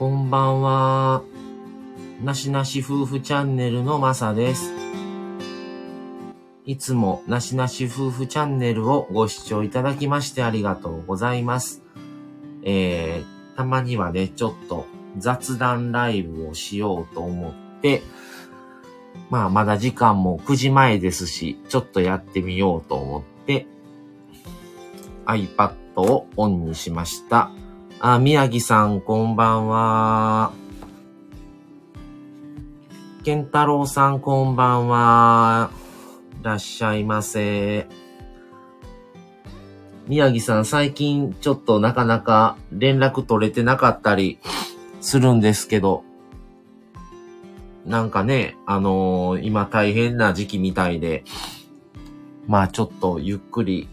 こんばんは。なしなし夫婦チャンネルのまさです。いつもなしなし夫婦チャンネルをご視聴いただきましてありがとうございます。えー、たまにはね、ちょっと雑談ライブをしようと思って、まあまだ時間も9時前ですし、ちょっとやってみようと思って、iPad をオンにしました。あ、宮城さん、こんばんは。健太郎さん、こんばんは。いらっしゃいませ。宮城さん、最近ちょっとなかなか連絡取れてなかったりするんですけど、なんかね、あのー、今大変な時期みたいで、まあちょっとゆっくり、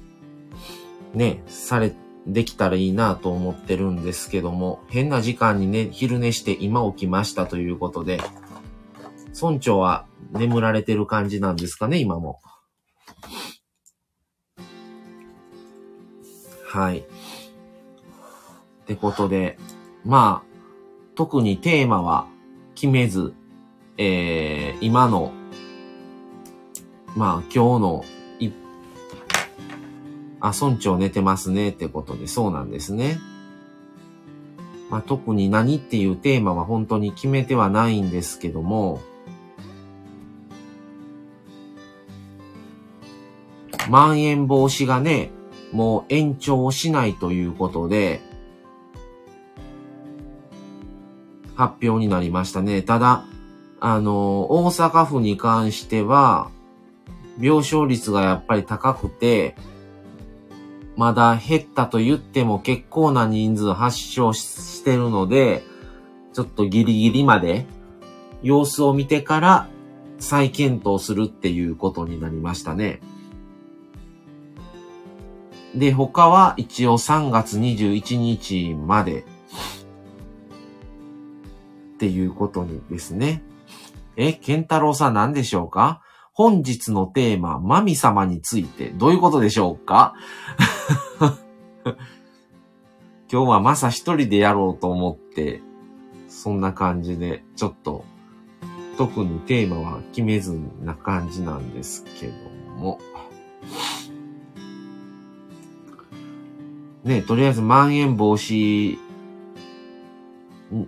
ね、されてできたらいいなと思ってるんですけども、変な時間にね、昼寝して今起きましたということで、村長は眠られてる感じなんですかね、今も。はい。ってことで、まあ、特にテーマは決めず、えー、今の、まあ今日のあ、村長寝てますねってことで、そうなんですね。まあ、特に何っていうテーマは本当に決めてはないんですけども、まん延防止がね、もう延長しないということで、発表になりましたね。ただ、あの、大阪府に関しては、病床率がやっぱり高くて、まだ減ったと言っても結構な人数発症してるので、ちょっとギリギリまで様子を見てから再検討するっていうことになりましたね。で、他は一応3月21日までっていうことにですね。え、ケンタロウさん何でしょうか？本日のテーマ、マミ様についてどういうことでしょうか？今日はまさ一人でやろうと思って、そんな感じで、ちょっと、特にテーマは決めずな感じなんですけども。ね、とりあえず、まん延防止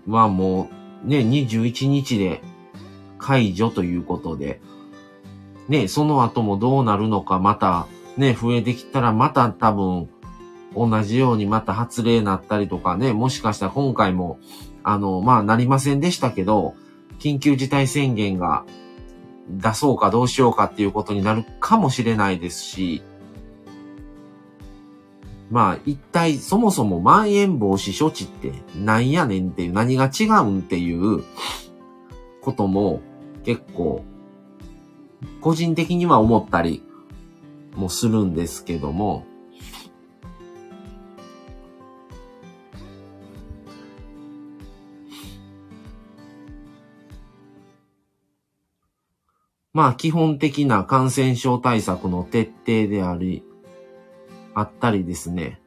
はもう、ね、21日で解除ということで、ね、その後もどうなるのか、また、ね、増えてきたら、また多分、同じようにまた発令なったりとかね、もしかしたら今回も、あの、まあ、なりませんでしたけど、緊急事態宣言が出そうかどうしようかっていうことになるかもしれないですし、まあ、一体そもそもまん延防止処置ってなんやねんっていう、何が違うんっていうことも結構、個人的には思ったりもするんですけども、まあ基本的な感染症対策の徹底であり、あったりですね。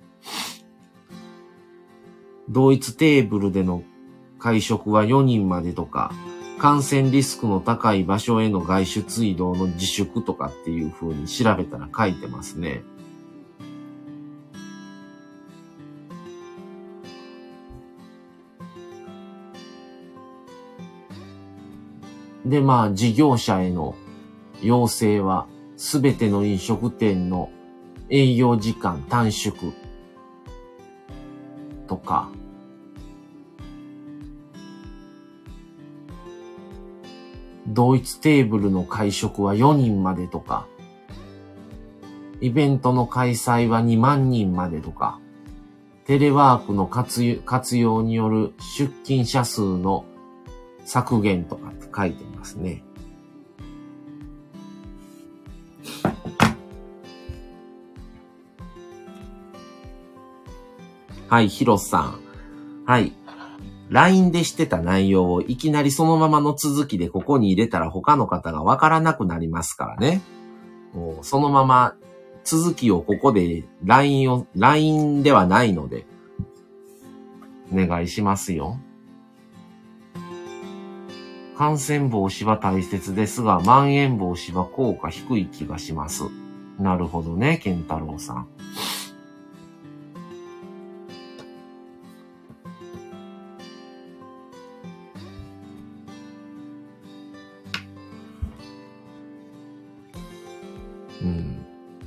同一テーブルでの会食は4人までとか、感染リスクの高い場所への外出移動の自粛とかっていう風に調べたら書いてますね。で、まあ、事業者への要請は、すべての飲食店の営業時間短縮とか、同一テーブルの会食は4人までとか、イベントの開催は2万人までとか、テレワークの活用による出勤者数の削減とかって書いてますね。はい、ヒロさん。はい。LINE でしてた内容をいきなりそのままの続きでここに入れたら他の方がわからなくなりますからね。もうそのまま続きをここで LINE を、LINE ではないので、お願いしますよ。感染防止は大切ですが、まん延防止は効果低い気がします。なるほどね、健太郎さん。うん。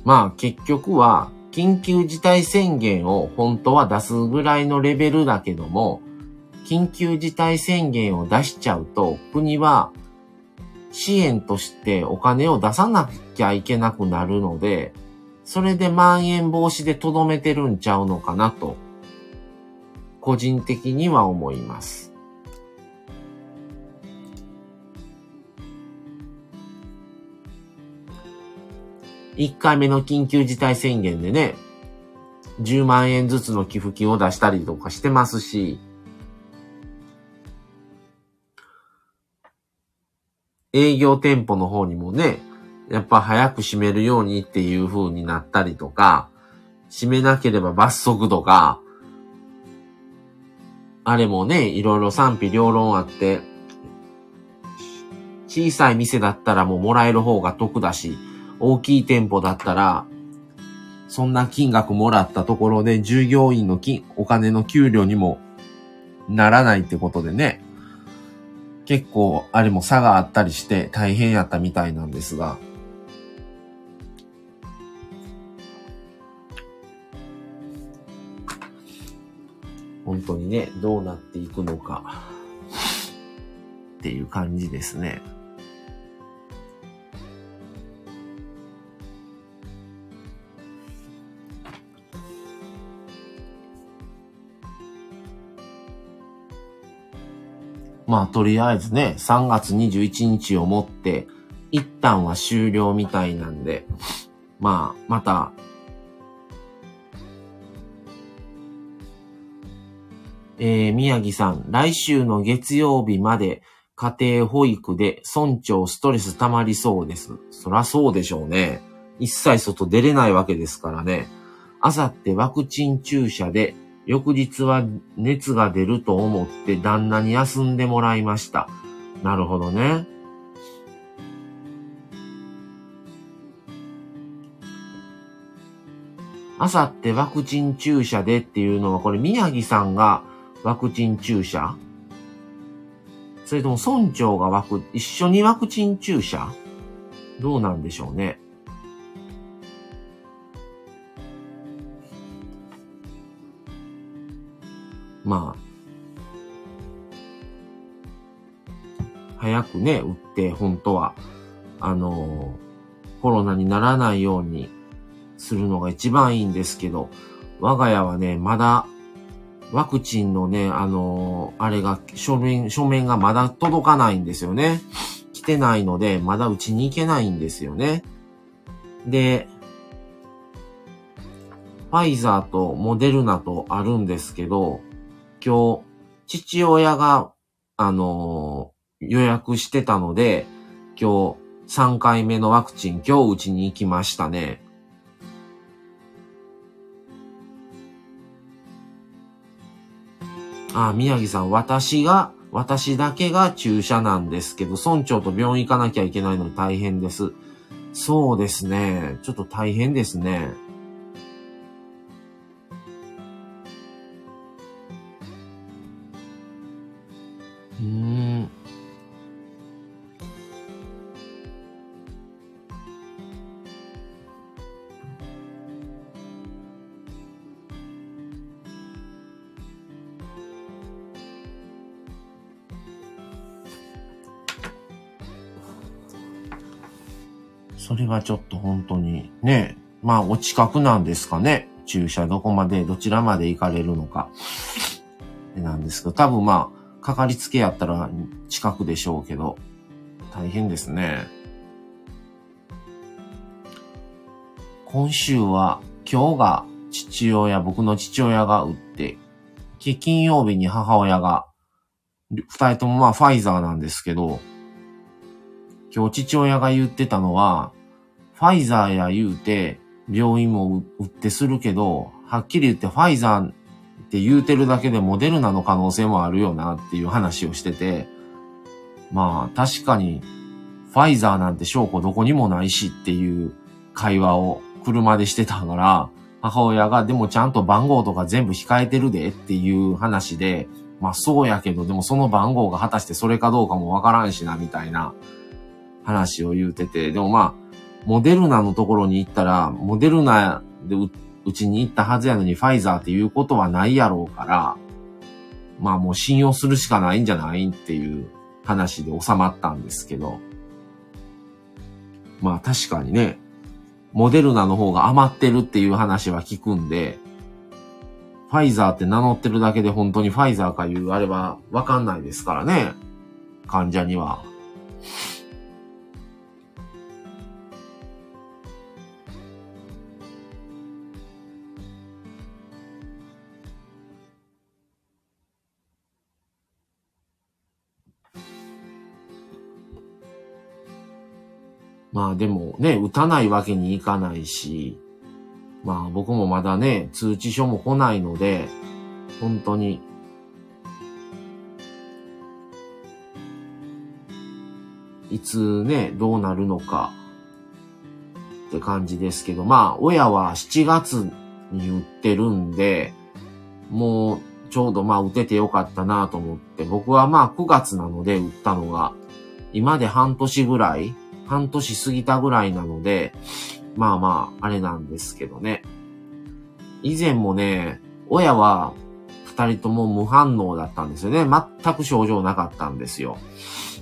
まあ結局は、緊急事態宣言を本当は出すぐらいのレベルだけども、緊急事態宣言を出しちゃうと、国は支援としてお金を出さなきゃいけなくなるので、それでまん延防止でとどめてるんちゃうのかなと、個人的には思います。1回目の緊急事態宣言でね、10万円ずつの寄付金を出したりとかしてますし、営業店舗の方にもね、やっぱ早く閉めるようにっていう風になったりとか、閉めなければ罰則とか、あれもね、いろいろ賛否両論あって、小さい店だったらもうもらえる方が得だし、大きい店舗だったら、そんな金額もらったところで従業員の金、お金の給料にもならないってことでね、結構あれも差があったりして大変やったみたいなんですが、本当にね、どうなっていくのか。っていう感じですね。まあ、とりあえずね、3月21日をもって、一旦は終了みたいなんで、まあ、また、えー、宮城さん、来週の月曜日まで家庭保育で村長ストレス溜まりそうです。そらそうでしょうね。一切外出れないわけですからね。あさってワクチン注射で翌日は熱が出ると思って旦那に休んでもらいました。なるほどね。あさってワクチン注射でっていうのは、これ宮城さんがワクチン注射？それとも村長がワク、一緒にワクチン注射？どうなんでしょうね。まあ、早くね、打って、本当は、あのコロナにならないようにするのが一番いいんですけど、我が家はね、まだ、ワクチンのね、あのあれが、書面、書面がまだ届かないんですよね。来てないので、まだうちに行けないんですよね。で、ファイザーとモデルナとあるんですけど、今日、父親が、あのー、予約してたので、今日3回目のワクチン、今日うちに行きましたね。あ、宮城さん、私が、私だけが注射なんですけど、村長と病院行かなきゃいけないので大変です。そうですね。ちょっと大変ですね。うんそれはちょっと本当にね、まあお近くなんですかね。駐車どこまで、どちらまで行かれるのか。なんですけど、多分まあ、かかりつけやったら近くでしょうけど、大変ですね。今週は、今日が父親、僕の父親が打って、金曜日に母親が、二人ともまあファイザーなんですけど、今日父親が言ってたのは、ファイザーや言うて、病院も打ってするけど、はっきり言ってファイザーって言うてるだけでモデルナの可能性もあるよなっていう話をしてて、まあ確かに、ファイザーなんて証拠どこにもないしっていう会話を車でしてたから、母親がでもちゃんと番号とか全部控えてるでっていう話で、まあそうやけど、でもその番号が果たしてそれかどうかもわからんしな、みたいな話を言うてて、でもまあ、モデルナのところに行ったら、モデルナでううちに行ったはずやのにファイザーっていうことはないやろうから、まあもう信用するしかないんじゃないっていう話で収まったんですけど。まあ確かにね、モデルナの方が余ってるっていう話は聞くんで、ファイザーって名乗ってるだけで本当にファイザーかいうあれはわかんないですからね。患者には。まあでもね、打たないわけにいかないし、まあ僕もまだね、通知書も来ないので、本当に、いつね、どうなるのかって感じですけど、まあ親は7月に打ってるんで、もうちょうどまあ打ててよかったなと思って、僕はまあ9月なので打ったのが、今で半年ぐらい半年過ぎたぐらいなので、まあまあ、あれなんですけどね。以前もね、親は二人とも無反応だったんですよね。全く症状なかったんですよ。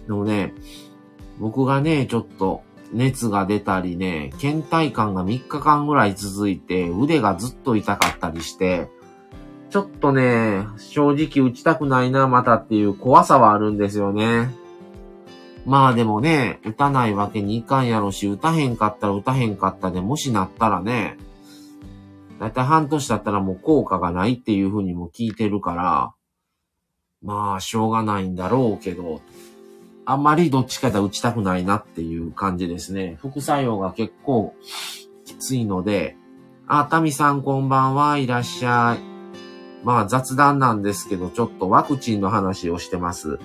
でもね、僕がね、ちょっと熱が出たりね、倦怠感が3日間ぐらい続いて、腕がずっと痛かったりして、ちょっとね、正直打ちたくないな、またっていう怖さはあるんですよね。まあでもね、打たないわけにいかんやろし、打たへんかったら打たへんかったで、もしなったらね、だいたい半年だったらもう効果がないっていうふうにも聞いてるから、まあ、しょうがないんだろうけど、あんまりどっちかで打ちたくないなっていう感じですね。副作用が結構きついので、あ、タミさんこんばんはいらっしゃい。まあ雑談なんですけど、ちょっとワクチンの話をしてます。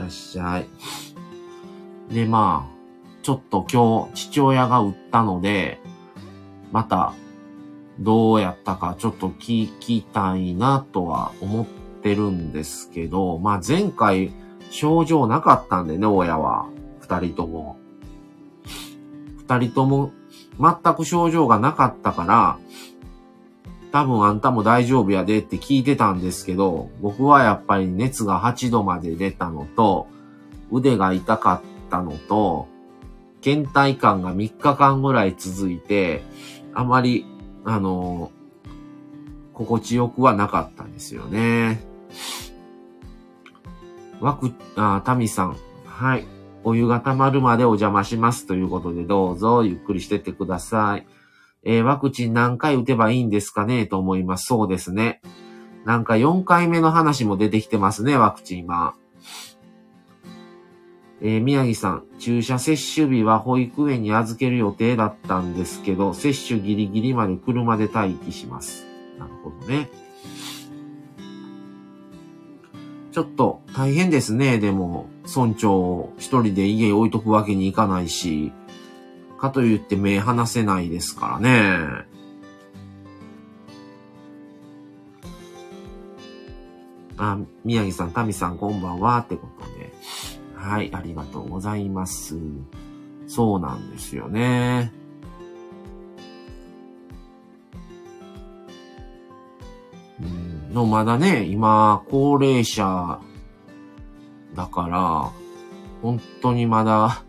らっしゃい。で、まあ、ちょっと今日父親が売ったので、またどうやったかちょっと聞きたいなとは思ってるんですけど、まあ前回症状なかったんでね、親は。二人とも。二人とも全く症状がなかったから、多分あんたも大丈夫やでって聞いてたんですけど、僕はやっぱり熱が8度まで出たのと、腕が痛かったのと、倦怠感が3日間ぐらい続いて、あまり、あの、心地よくはなかったんですよね。わく、あ、タミさん。はい。お湯が溜まるまでお邪魔しますということで、どうぞゆっくりしてってください。えー、ワクチン何回打てばいいんですかねと思います。そうですね。なんか4回目の話も出てきてますね、ワクチン今。えー、宮城さん、注射接種日は保育園に預ける予定だったんですけど、接種ギリギリまで車で待機します。なるほどね。ちょっと大変ですね。でも、村長一人で家置いとくわけにいかないし、かといって目離せないですからね。あ、宮城さん、タミさん、こんばんは、ってことで。はい、ありがとうございます。そうなんですよね。うん、の、まだね、今、高齢者だから、本当にまだ、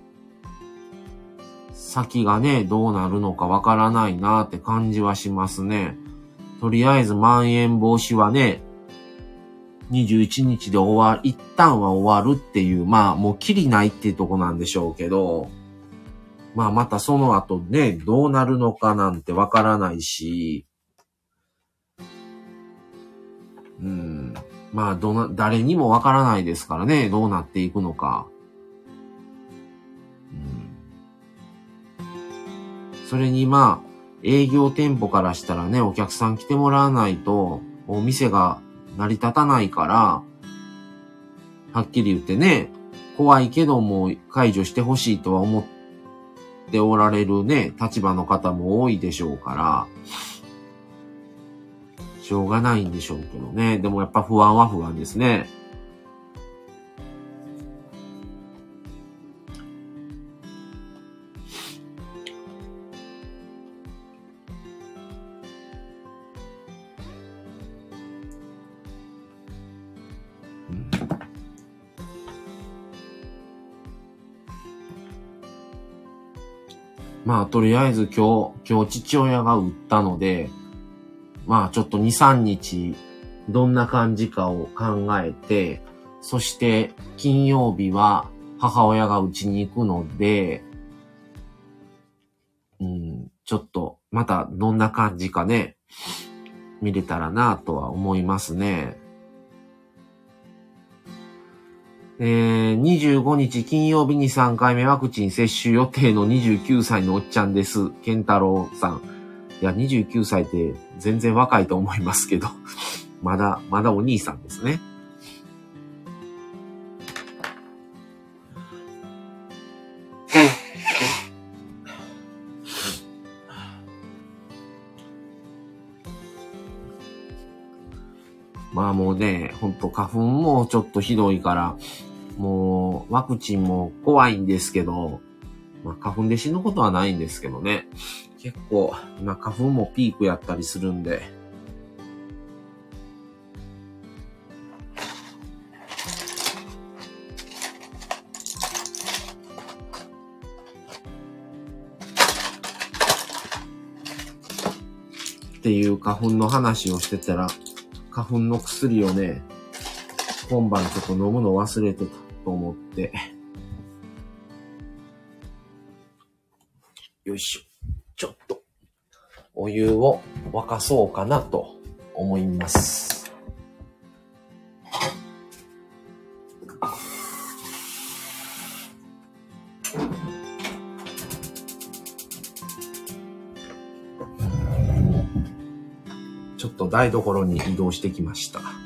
先がね、どうなるのかわからないなって感じはしますね。とりあえず、まん延防止はね、21日で終わる、一旦は終わるっていう、まあ、もうきりないっていうとこなんでしょうけど、まあ、またその後ね、どうなるのかなんてわからないし、うん、まあ、どな、誰にもわからないですからね、どうなっていくのか。それにまあ、営業店舗からしたらね、お客さん来てもらわないと、お店が成り立たないから、はっきり言ってね、怖いけども解除してほしいとは思っておられるね、立場の方も多いでしょうから、しょうがないんでしょうけどね。でもやっぱ不安は不安ですね。まあ、とりあえず今日、今日父親が打ったので、まあ、ちょっと2、3日、どんな感じかを考えて、そして、金曜日は母親が打ちに行くので、うん、ちょっと、またどんな感じかね、見れたらなとは思いますね。えー、25日金曜日に3回目ワクチン接種予定の29歳のおっちゃんです。健太郎さん。いや、29歳って全然若いと思いますけど、まだ、まだお兄さんですね。まあもうね、ほんと花粉もちょっとひどいから、もうワクチンも怖いんですけど、まあ花粉で死ぬことはないんですけどね。結構今花粉もピークやったりするんで。っていう花粉の話をしてたら、花粉の薬をね、今晩ちょっと飲むの忘れてたと思って。よいしょ。ちょっと、お湯を沸かそうかなと思います。ちょっと台所に移動してきました。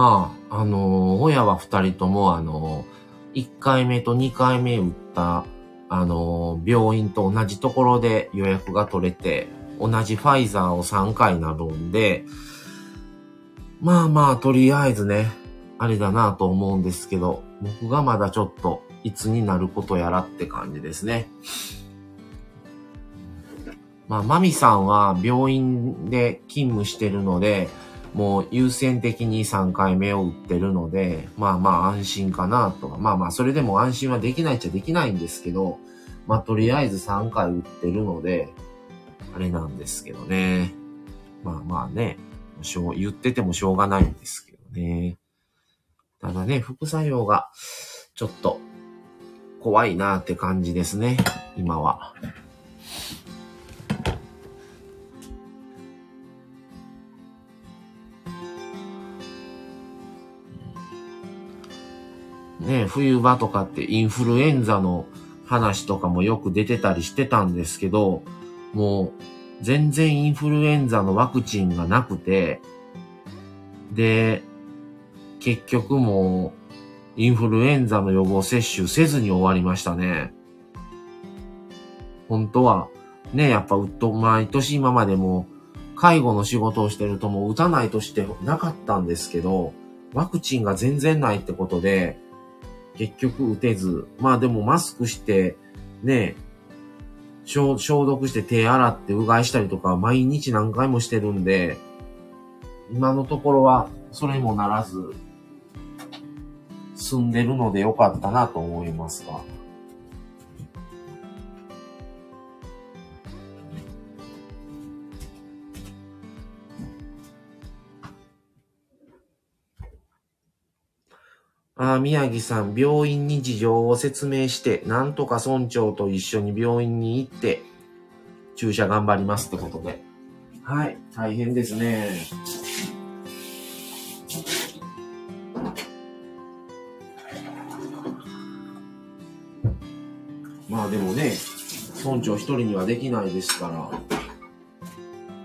まあ、あの親は二人とも、あのー、1回目と2回目打った、あの病院と同じところで予約が取れて、同じファイザーを3回なるんで、まあまあ、とりあえずね、あれだなと思うんですけど、僕がまだちょっと、いつになることやらって感じですね。まあ、マミさんは病院で勤務してるので、もう優先的に3回目を打ってるので、まあまあ安心かなとは。まあまあ、それでも安心はできないっちゃできないんですけど、まあとりあえず3回打ってるので、あれなんですけどね。まあまあね、しょう言っててもしょうがないんですけどね。ただね、副作用がちょっと怖いなって感じですね、今は。ね、冬場とかってインフルエンザの話とかもよく出てたりしてたんですけど、もう全然インフルエンザのワクチンがなくて、で、結局もうインフルエンザの予防接種せずに終わりましたね。本当は、ね、やっぱうっと、毎年今までも介護の仕事をしてるともう打たないとしてなかったんですけど、ワクチンが全然ないってことで、結局打てず、まあでもマスクして、ね、消消毒して手洗ってうがいしたりとか毎日何回もしてるんで、今のところはそれもならず、済んでるのでよかったなと思いますが。ああ、宮城さん、病院に事情を説明して、なんとか村長と一緒に病院に行って、注射頑張りますってことで。はい、大変ですね。まあでもね、村長一人にはできないですから、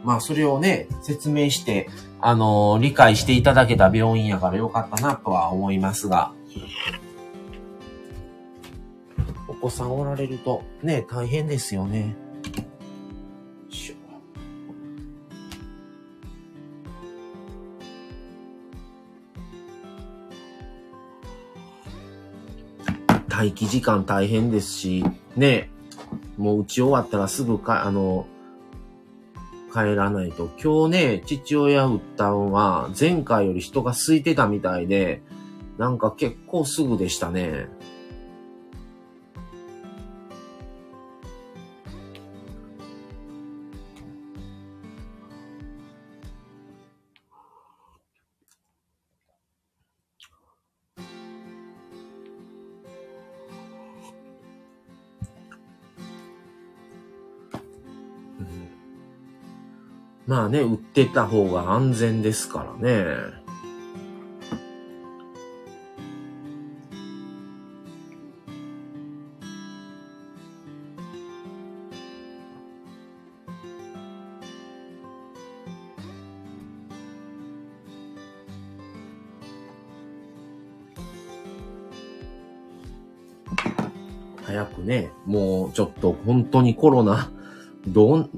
まあそれをね、説明して、あの、理解していただけた病院やからよかったなとは思いますが、お子さんおられるとね、大変ですよね。待機時間大変ですし、ね、もう打ち終わったらすぐか、あの、帰らないと。今日ね、父親打ったんは、前回より人が空いてたみたいで、なんか結構すぐでしたね。まあね、売ってた方が安全ですからね。早くね、もうちょっと本当にコロナ、どう、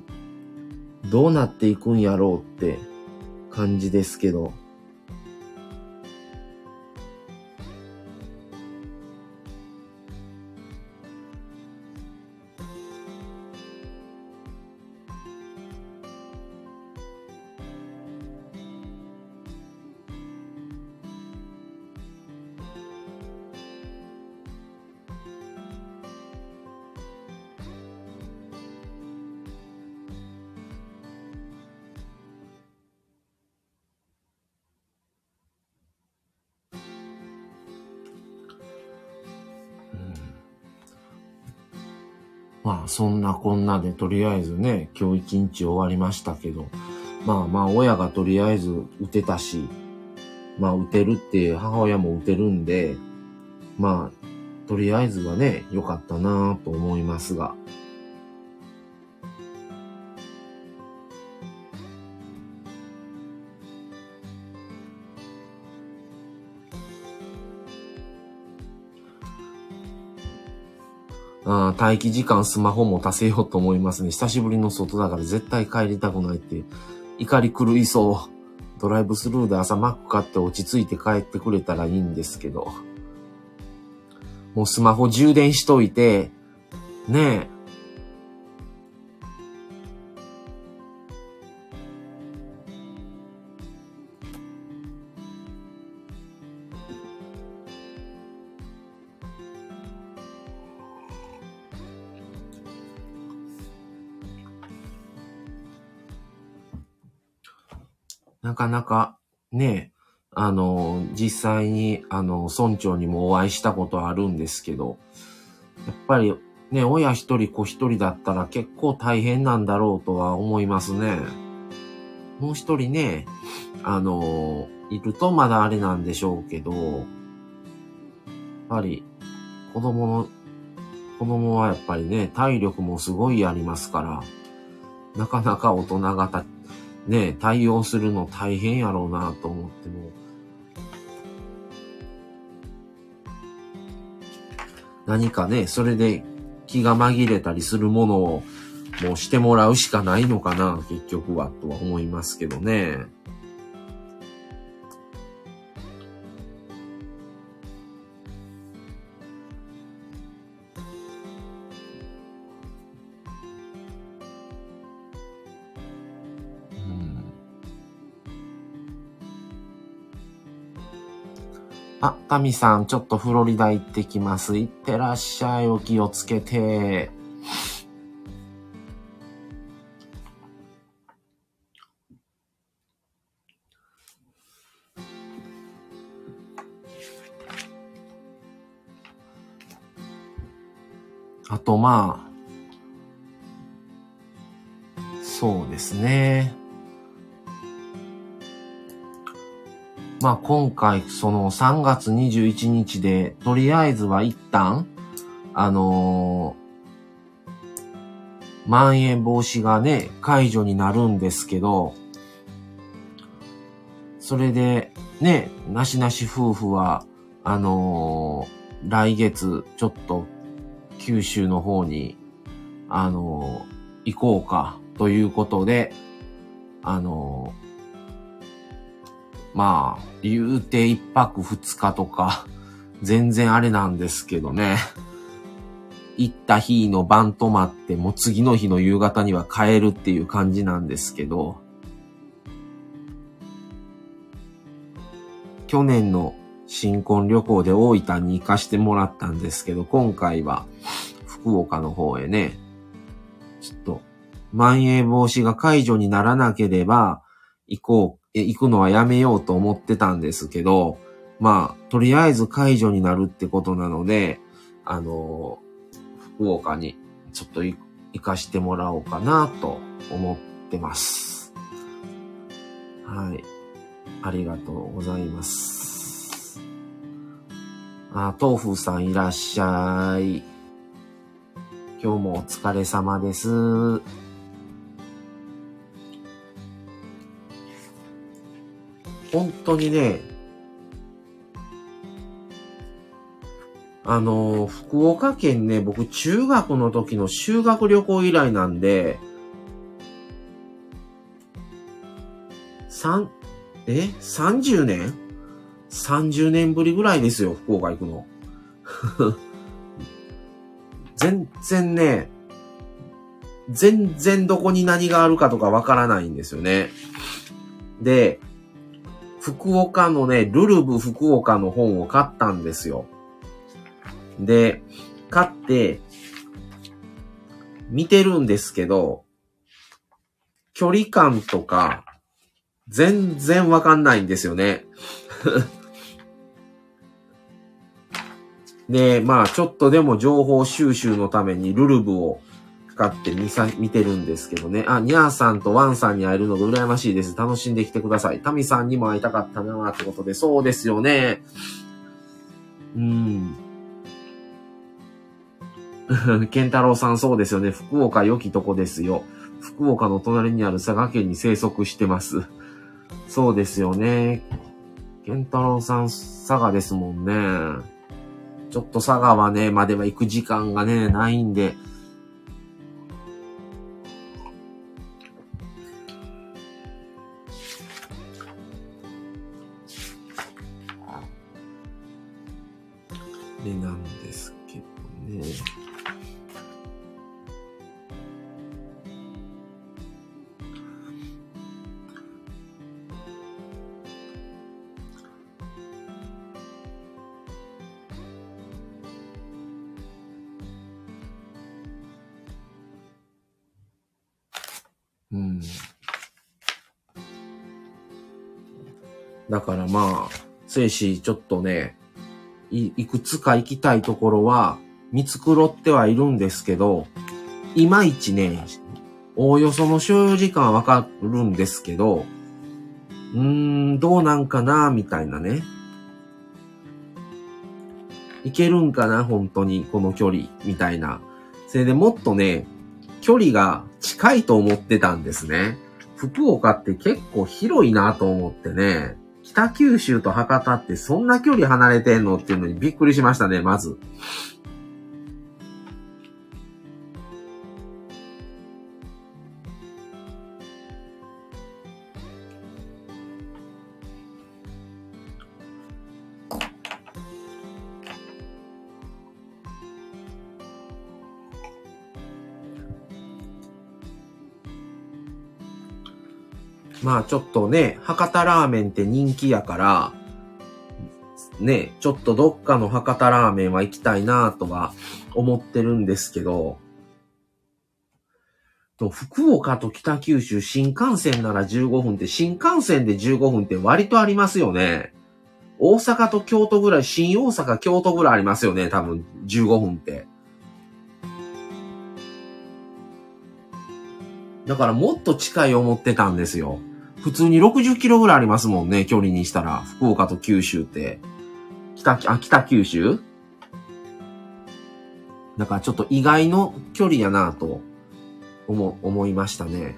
どうなっていくんやろうって感じですけど。そんなこんなでとりあえずね、今日一日終わりましたけど、まあまあ親がとりあえず打てたし、まあ打てるって母親も打てるんで、まあとりあえずはね、良かったなぁと思いますが。あ待機時間スマホ持たせようと思いますね。久しぶりの外だから絶対帰りたくないって怒り狂いそう。ドライブスルーで朝マック買って落ち着いて帰ってくれたらいいんですけど。もうスマホ充電しといて、ねえ、かなかね、あの、実際に、あの、村長にもお会いしたことあるんですけど、やっぱりね、親一人子一人だったら結構大変なんだろうとは思いますね。もう一人ね、あの、いるとまだあれなんでしょうけど、やっぱり子供の、子供はやっぱりね、体力もすごいありますから、なかなか大人がね、対応するの大変やろうなと思っても、何かね、それで気が紛れたりするものをもうしてもらうしかないのかな、結局は、とは思いますけどね。あ、タミさん、ちょっとフロリダ行ってきます。行ってらっしゃい。お気をつけて。あと、まあ、そうですね。まあ今回その3月21日で、とりあえずは一旦、あのー、まん延防止がね、解除になるんですけど、それで、ね、なしなし夫婦は、あのー、来月、ちょっと、九州の方に、あのー、行こうか、ということで、あのー、まあ、言うて一泊二日とか、全然あれなんですけどね。行った日の晩泊まって、もう次の日の夕方には帰るっていう感じなんですけど、去年の新婚旅行で大分に行かしてもらったんですけど、今回は福岡の方へね、ちょっと、まん延防止が解除にならなければ、行こう、行くのはやめようと思ってたんですけど、まあ、とりあえず解除になるってことなので、あの、福岡にちょっと行かしてもらおうかなと思ってます。はい。ありがとうございます。あ、豆腐さんいらっしゃい。今日もお疲れ様です。本当にね、あの、福岡県ね、僕中学の時の修学旅行以来なんで、三、え ?30 年 ?30 年ぶりぐらいですよ、福岡行くの。全然ね、全然どこに何があるかとかわからないんですよね。で、福岡のね、ルルブ福岡の本を買ったんですよ。で、買って、見てるんですけど、距離感とか、全然わかんないんですよね。で、まあ、ちょっとでも情報収集のためにルルブを使って見さ、見てるんですけどね。あ、ニャーさんとワンさんに会えるのが羨ましいです。楽しんできてください。タミさんにも会いたかったなってことで、そうですよね。うん。ケンタロウさんそうですよね。福岡良きとこですよ。福岡の隣にある佐賀県に生息してます。そうですよね。ケンタロウさん佐賀ですもんね。ちょっと佐賀はね、までは行く時間がね、ないんで、でなんですけどね。うん。だからまあ、精子ちょっとね、い、いくつか行きたいところは見繕ってはいるんですけど、いまいちね、おおよその所要時間はわかるんですけど、うーん、どうなんかな、みたいなね。いけるんかな、本当に、この距離、みたいな。それでもっとね、距離が近いと思ってたんですね。福岡って結構広いなと思ってね。北九州と博多ってそんな距離離れてんのっていうのにびっくりしましたね、まず。まあちょっとね、博多ラーメンって人気やから、ね、ちょっとどっかの博多ラーメンは行きたいなとは思ってるんですけど、と、福岡と北九州新幹線なら15分って、新幹線で15分って割とありますよね。大阪と京都ぐらい、新大阪、京都ぐらいありますよね、多分15分って。だからもっと近い思ってたんですよ。普通に60キロぐらいありますもんね、距離にしたら。福岡と九州って。北、あ、北九州？だからちょっと意外の距離やなと思、思いましたね。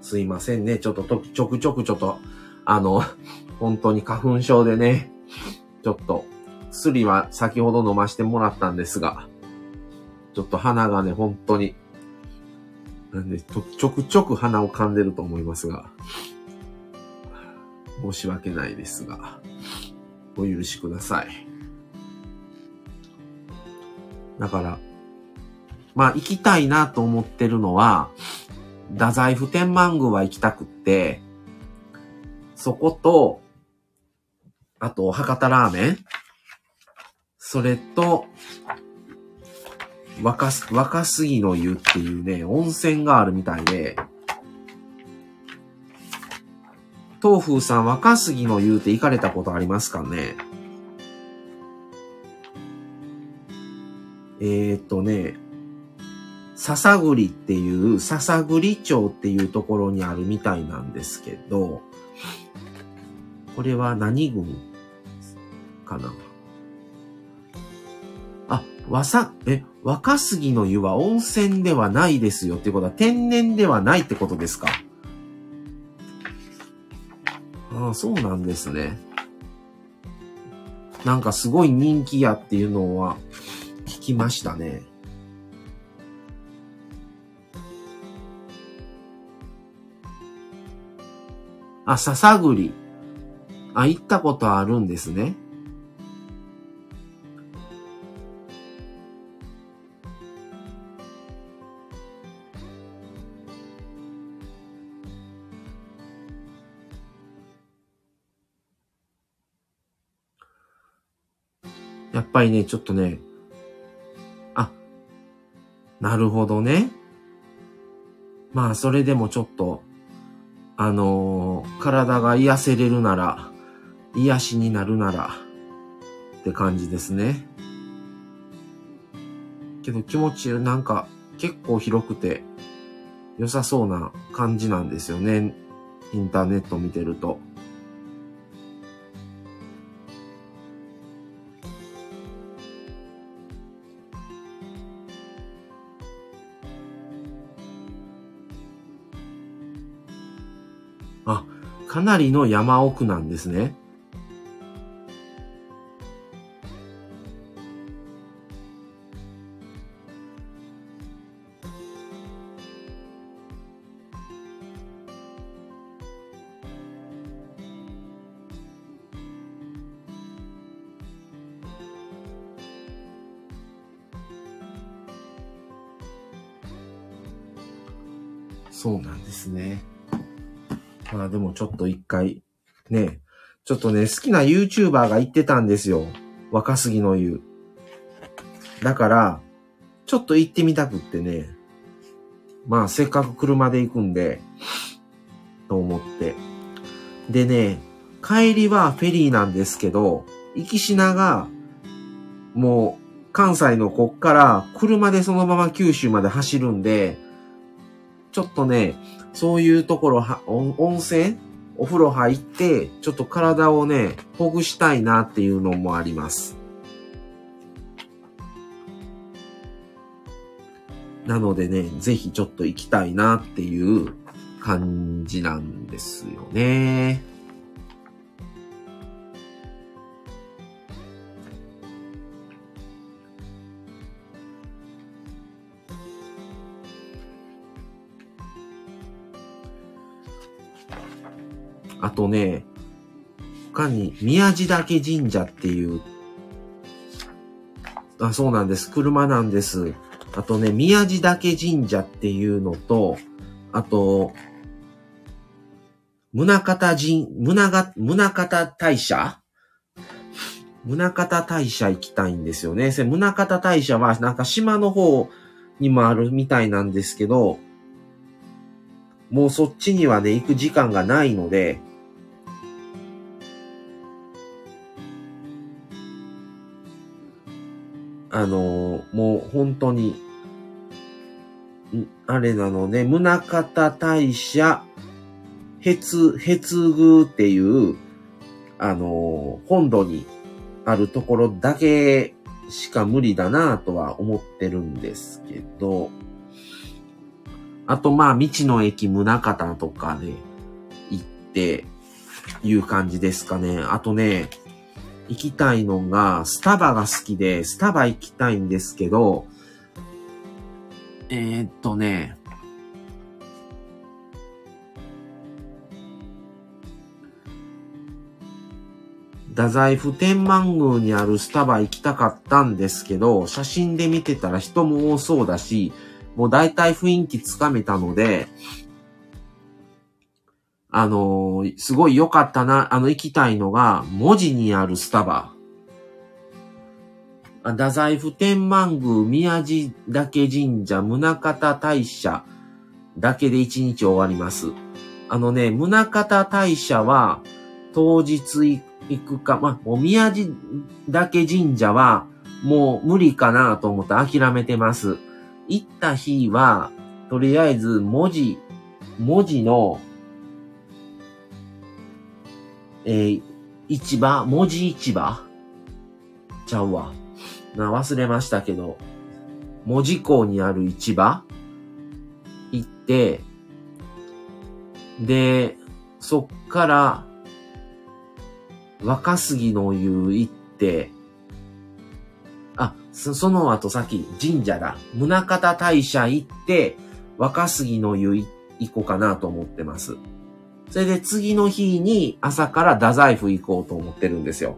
すいませんね。ちょっととちょくちょくちょっと、あの、本当に花粉症でね、ちょっと、薬は先ほど飲ましてもらったんですが、ちょっと鼻がね、本当に、なんで、ちょくちょく鼻を噛んでると思いますが、申し訳ないですが、お許しください。だから、まあ行きたいなと思ってるのは、太宰府天満宮は行きたくって、そこと、あと、博多ラーメンそれと、若す、若杉の湯っていうね、温泉があるみたいで、東風さん若杉の湯って行かれたことありますかね？えー、っとね、笹栗っていう、笹栗町っていうところにあるみたいなんですけど、これは何郡かな？あ、わさ、え、若杉の湯は温泉ではないですよっていうことは天然ではないってことですか？ああ、そうなんですね。なんかすごい人気やっていうのは聞きましたね。あ、笹栗。あ、行ったことあるんですね。やっぱりね、ちょっとね、あ、なるほどね。まあ、それでもちょっと、あのー、体が癒せれるなら、癒しになるなら、って感じですね。けど気持ちなんか結構広くて良さそうな感じなんですよね。インターネット見てると。かなりの山奥なんですね。ょっと一回、ね、ちょっとね、好きな YouTuber が言ってたんですよ。若杉の湯。だから、ちょっと行ってみたくってね。まあせっかく車で行くんで、と思って。でね、帰りはフェリーなんですけど、行きしなが、もう関西のこっから車でそのまま九州まで走るんで、ちょっとね、そういうところは、温泉お風呂入って、ちょっと体をね、ほぐしたいなっていうのもあります。なのでね、ぜひちょっと行きたいなっていう感じなんですよね。あとね、他に宮地岳神社っていう、あ、そうなんです。車なんです。あとね、宮地岳神社っていうのと、あと、宗方神、宗が、宗方大社？宗方大社行きたいんですよね。宗方大社はなんか島の方にもあるみたいなんですけど、もうそっちにはね、行く時間がないので、あのもう本当に、あれなのね、宗方大社、へつ、へつぐっていう、あの本土にあるところだけしか無理だなとは思ってるんですけど、あとまあ、道の駅宗方とかで行っていう感じですかね。あとね、行きたいのが、スタバが好きで、スタバ行きたいんですけど、えー、っとね、太宰府天満宮にあるスタバ行きたかったんですけど、写真で見てたら人も多そうだし、もう大体雰囲気つかめたので、あのー、すごい良かったな、あの行きたいのが、文字にあるスタバ。太宰府天満宮、宮地岳神社、宗方大社だけで一日終わります。あのね、宗方大社は当日行くか、まあ、宮地岳神社はもう無理かなと思って諦めてます。行った日は、とりあえず文字、文字の、えー、市場文字市場？ちゃうわ。な、忘れましたけど、文字港にある市場？行って、で、そっから、若杉の湯行って、あ、そその後先、神社だ。宗方大社行って、若杉の湯行こうかなと思ってます。それで次の日に朝から太宰府行こうと思ってるんですよ。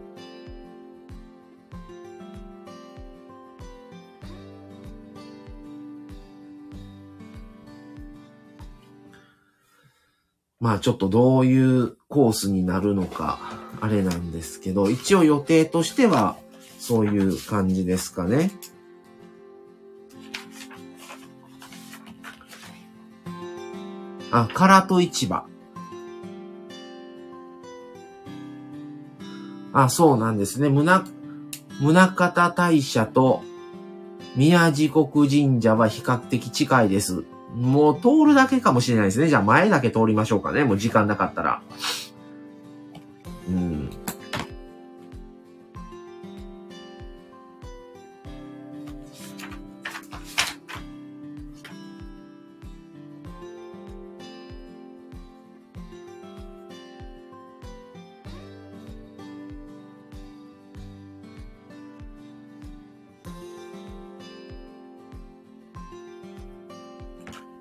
まあちょっとどういうコースになるのか、あれなんですけど、一応予定としては、そういう感じですかね。あ、唐戸市場。あ、そうなんですね。宗、宗方大社と宮地国神社は比較的近いです。もう通るだけかもしれないですね。じゃあ前だけ通りましょうかね。もう時間なかったら。うん。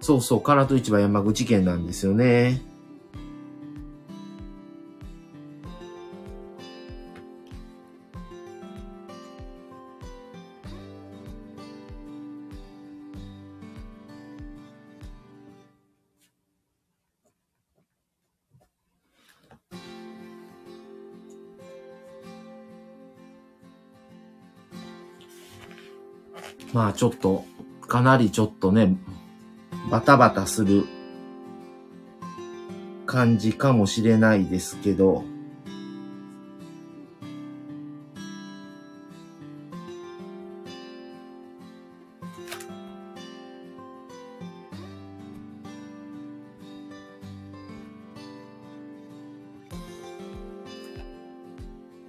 そうそう、唐戸市場山口県なんですよね。まあちょっと、かなりちょっとね、バタバタする感じかもしれないですけど、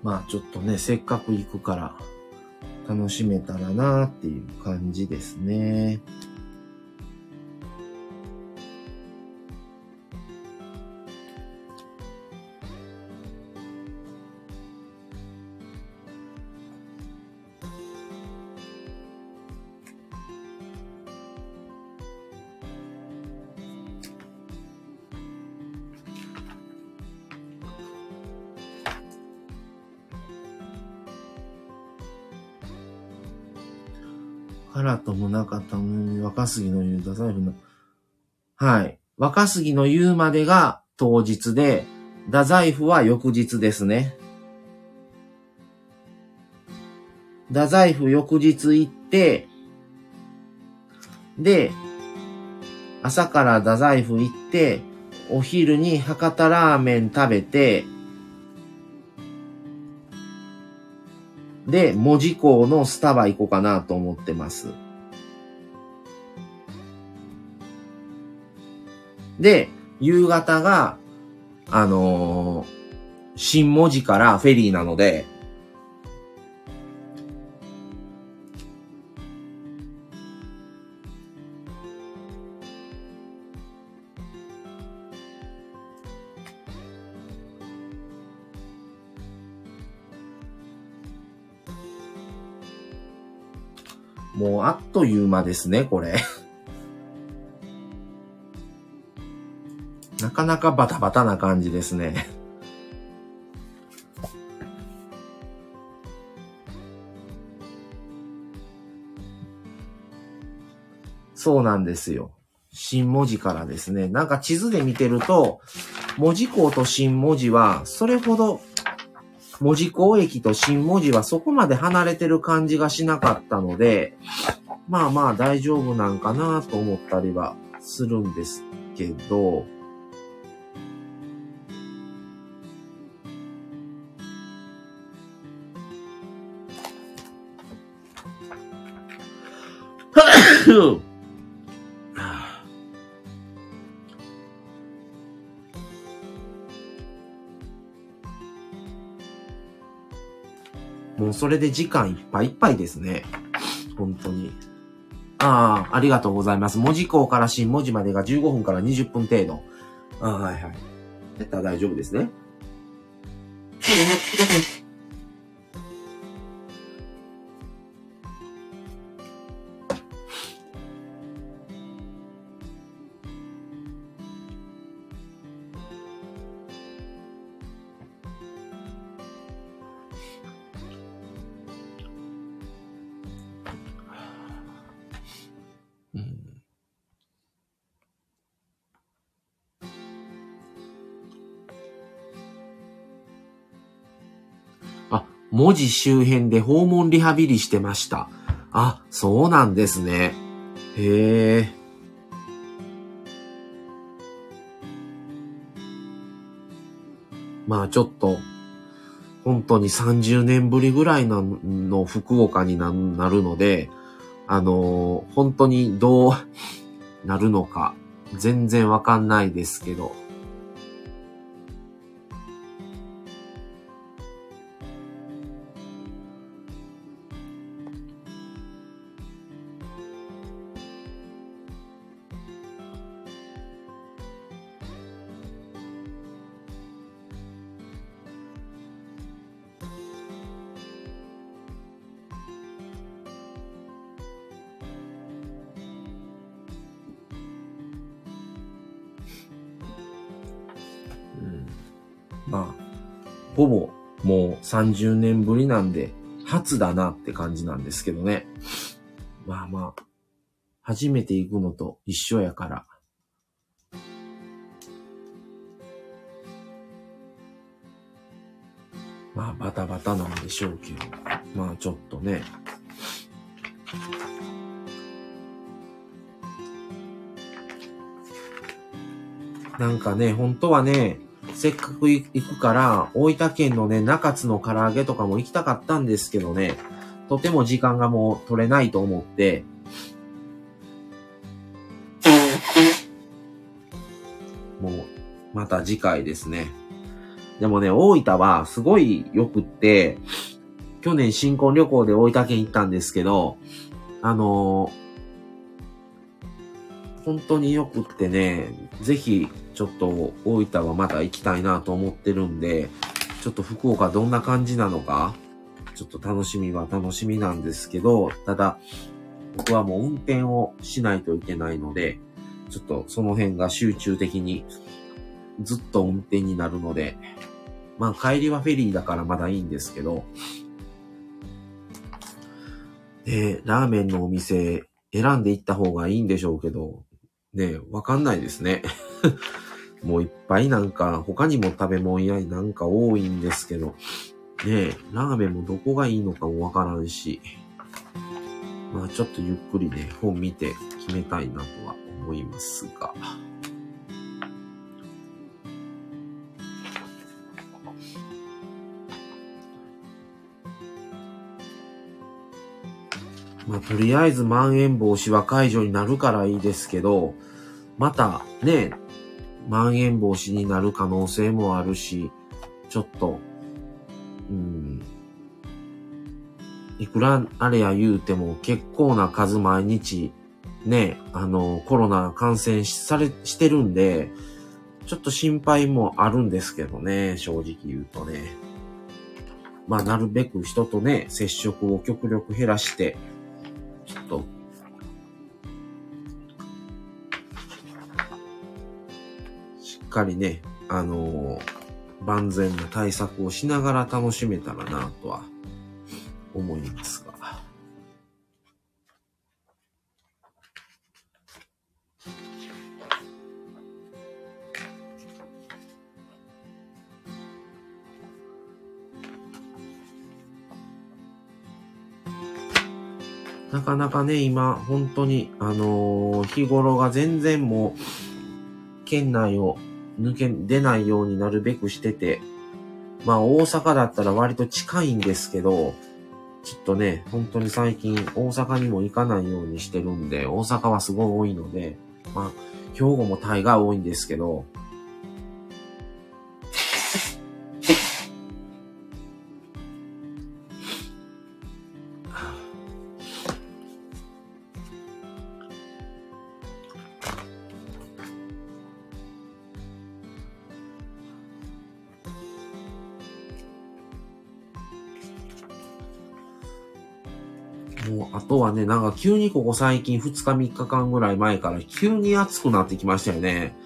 まあちょっとね、せっかく行くから楽しめたらなっていう感じですね。なかったの若杉の言う太宰府の。はい。若杉の言うまでが当日で、太宰府は翌日ですね。太宰府翌日行って、で、朝から太宰府行って、お昼に博多ラーメン食べて、で、文字港のスタバ行こうかなと思ってます。で、夕方が、あのー、新文字からフェリーなので、もうあっという間ですね、これ。かなかバタバタな感じですね。そうなんですよ。新文字からですね。なんか地図で見てると、文字港と新文字は、それほど、文字港駅と新文字はそこまで離れてる感じがしなかったので、まあまあ大丈夫なんかなと思ったりはするんですけど、もうそれで時間いっぱいいっぱいですね。本当に。ああ、ありがとうございます。文字港から新文字までが15分から20分程度。ああ、はいはい。だったら大丈夫ですね。文字周辺で訪問リハビリしてました。あ、そうなんですね。へえ。まあちょっと、本当に30年ぶりぐらいのの福岡にななるので、あのー本当にどうなるのか全然わかんないですけど。30年ぶりなんで、初だなって感じなんですけどね。まあまあ、初めて行くのと一緒やから。まあ、バタバタなんでしょうけど。まあ、ちょっとね。なんかね、本当はね、せっかく行くから、大分県のね、中津の唐揚げとかも行きたかったんですけどね、とても時間がもう取れないと思って、もう、また次回ですね。でもね、大分はすごい良くって、去年新婚旅行で大分県行ったんですけど、あのー本当に良くってね、ぜひ、ちょっと大分はまた行きたいなと思ってるんで、ちょっと福岡どんな感じなのか、ちょっと楽しみは楽しみなんですけど、ただ、僕はもう運転をしないといけないので、ちょっとその辺が集中的にずっと運転になるので、まあ帰りはフェリーだからまだいいんですけど、で、ラーメンのお店選んで行った方がいいんでしょうけど、ね、わかんないですね。もういっぱいなんか、他にも食べ物屋なんか多いんですけど、ねえ、ラーメンもどこがいいのかもわからんし、まあちょっとゆっくりね、本見て決めたいなとは思いますが。まあ、とりあえずまん延防止は解除になるからいいですけど、またね、まん延防止になる可能性もあるし、ちょっと、うん、いくらあれや言うても結構な数毎日、ね、あの、コロナ感染され、してるんで、ちょっと心配もあるんですけどね、正直言うとね。まあ、なるべく人とね、接触を極力減らして、ちょっと、かりね、あのー万全な対策をしながら楽しめたらなとは思いますが。なかなかね、今、本当に、あのー日頃が全然もう、県内を抜け、出ないようになるべくしてて、まあ大阪だったら割と近いんですけど、ちょっとね、本当に最近大阪にも行かないようにしてるんで、大阪はすごい多いので、まあ、兵庫も大概多いんですけど、なんか急にここ最近2日3日間ぐらい前から急に暑くなってきましたよね。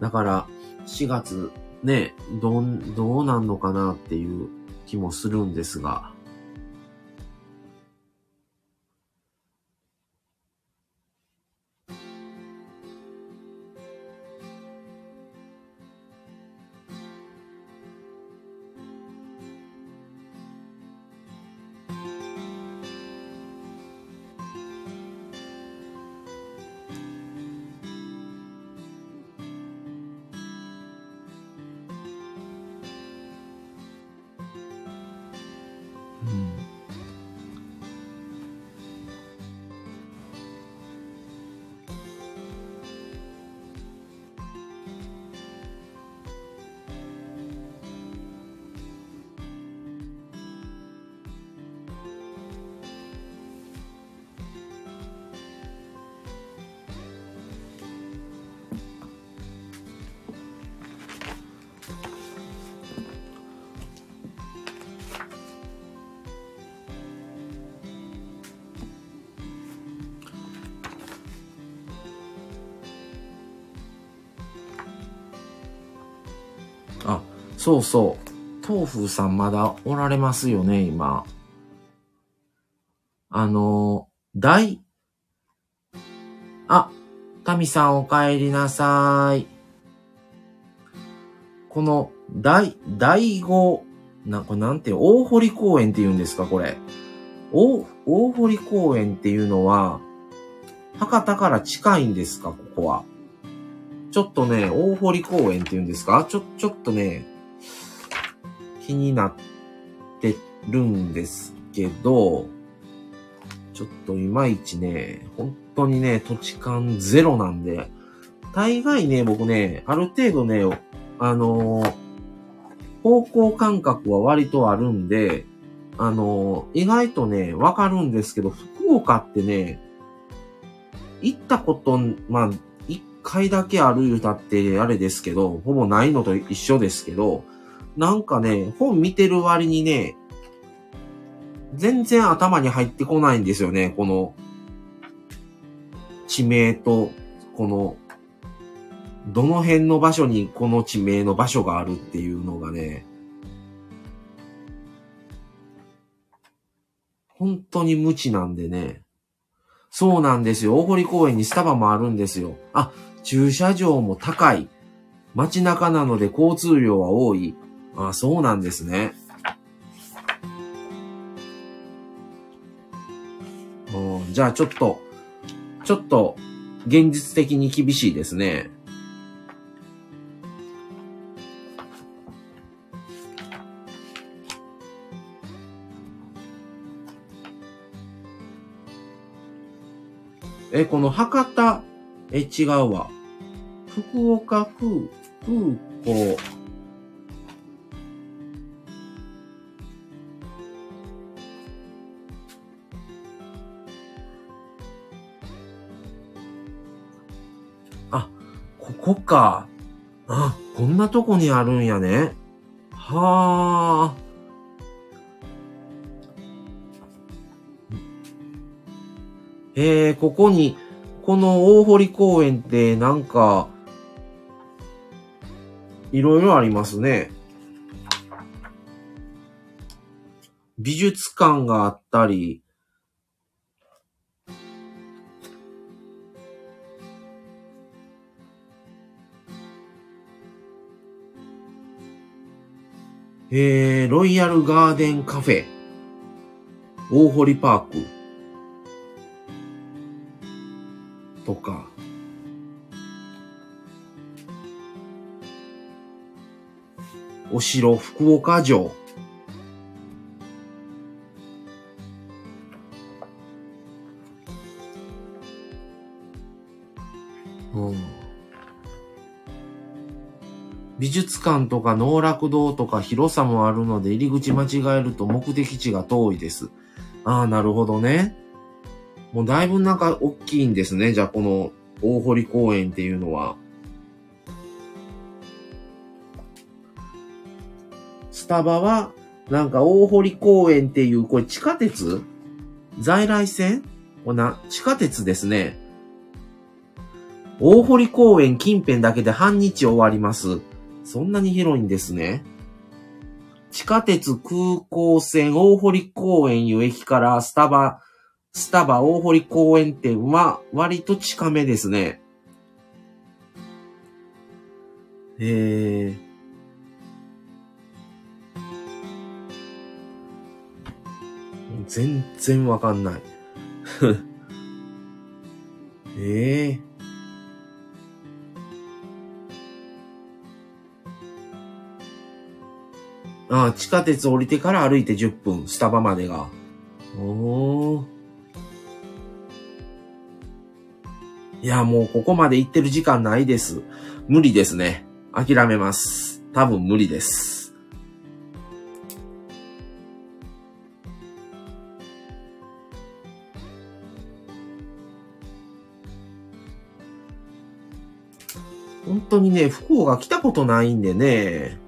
だから、4月、ね、どん、どうなんのかなっていう気もするんですが。そうそう。豆腐さんまだおられますよね、今。あの、大、あ、タミさんお帰りなさい。この、大、大五、な、これなんて、大堀公園って言うんですか、これ。大、大堀公園っていうのは、博多から近いんですか、ここは。ちょっとね、大堀公園っていうんですか？ちょ、ちょっとね、になってるんですけど、ちょっといまいちね、本当にね、土地勘ゼロなんで、大概ね、僕ね、ある程度ね、あのー方向感覚は割とあるんで、あのー意外とね、わかるんですけど、福岡ってね、行ったこと、まあ、一回だけある言うたってあれですけど、ほぼないのと一緒ですけど、なんかね、本見てる割にね、全然頭に入ってこないんですよね、この、地名と、この、どの辺の場所にこの地名の場所があるっていうのがね、本当に無知なんでね。そうなんですよ。大堀公園にスタバもあるんですよ。あ、駐車場も高い。街中なので交通量は多い。あ、そうなんですね。うんじゃあちょっと、ちょっと、現実的に厳しいですね。え、この博多、え、違うわ。福岡空、空港。ここか。あ、こんなとこにあるんやね。はあ。えー、ここに、この大堀公園ってなんか、いろいろありますね。美術館があったり、えー、ロイヤルガーデンカフェ、大堀パーク、とか、お城福岡城、術館とか能楽堂とか広さもあるので入り口間違えると目的地が遠いです。ああ、なるほどね。もうだいぶなんか大きいんですね。じゃあこの大堀公園っていうのは。スタバはなんか大堀公園っていう、これ地下鉄？在来線？こな、地下鉄ですね。大堀公園近辺だけで半日終わります。そんなに広いんですね。地下鉄空港線大堀公園いう駅からスタバ、スタバ大堀公園店は割と近めですね。えー。全然わかんない。ええああ、地下鉄降りてから歩いて10分、スタバまでが。おー。いや、もうここまで行ってる時間ないです。無理ですね。諦めます。多分無理です。本当にね、福岡来たことないんでね。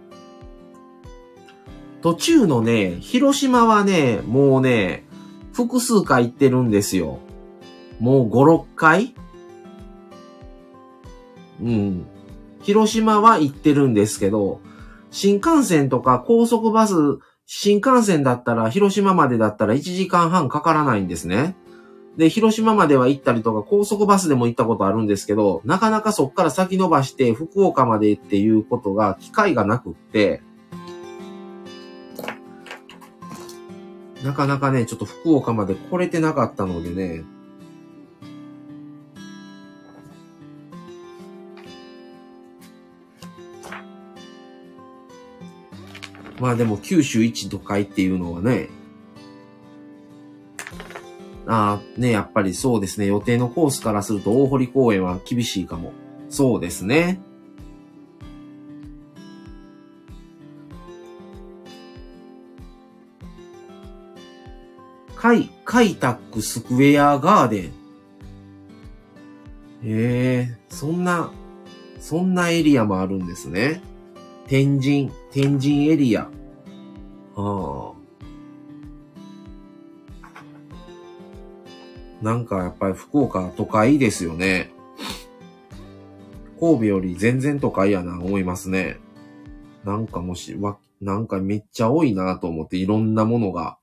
途中のね、広島はね、もうね、複数回行ってるんですよ。もう5、6回うん。広島は行ってるんですけど、新幹線とか高速バス、新幹線だったら、広島までだったら1時間半かからないんですね。で、広島までは行ったりとか、高速バスでも行ったことあるんですけど、なかなかそっから先延ばして福岡までっていうことが、機会がなくって、なかなかね、ちょっと福岡まで来れてなかったのでね。まあでも九州一都会っていうのはね、ああ、ね、やっぱりそうですね。予定のコースからすると大堀公園は厳しいかも。そうですね。カイ、カイタックスクエアガーデン。へえ、そんな、そんなエリアもあるんですね。天神、天神エリア。ああ。なんかやっぱり福岡都会ですよね。神戸より全然都会やな思いますね。なんかもし、わ、なんかめっちゃ多いなと思っていろんなものが。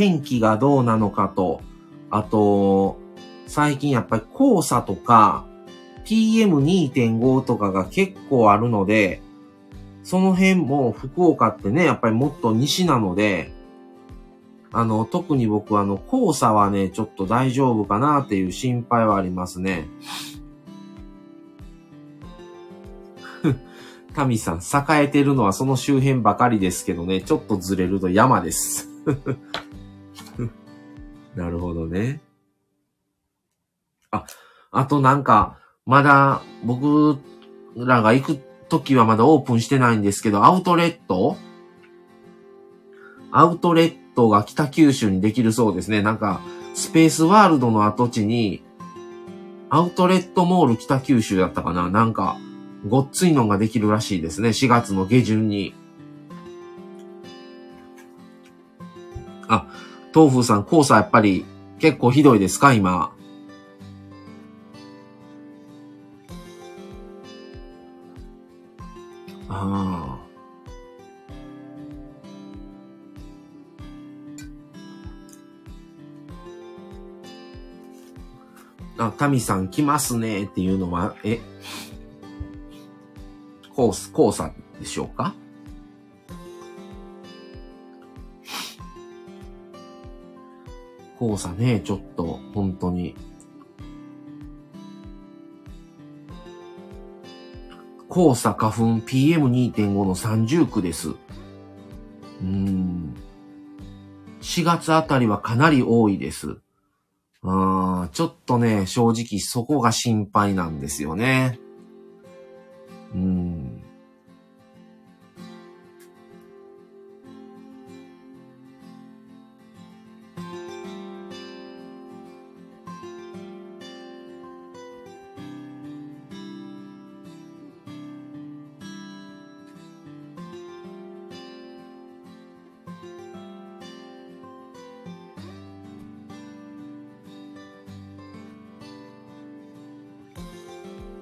天気がどうなのかと、あと、最近やっぱり黄砂とか、PM2.5 とかが結構あるので、その辺も福岡ってね、やっぱりもっと西なので、あの、特に僕はあの、黄砂はね、ちょっと大丈夫かなっていう心配はありますね。タミさん、栄えてるのはその周辺ばかりですけどね、ちょっとずれると山です。なるほどね。あ、あとなんか、まだ僕らが行く時はまだオープンしてないんですけど、アウトレット？アウトレットが北九州にできるそうですね。なんか、スペースワールドの跡地に、アウトレットモール北九州だったかななんか、ごっついのができるらしいですね。4月の下旬に。あ、豆腐さん、黄砂やっぱり結構ひどいですか？今。ああ。あ、タミさん来ますねっていうのは、え、黄砂、黄砂でしょうか？黄砂ね、ちょっと、本当に。黄砂花粉 PM2.5 の30区です。うん。4月あたりはかなり多いです。あちょっとね、正直そこが心配なんですよね。うん。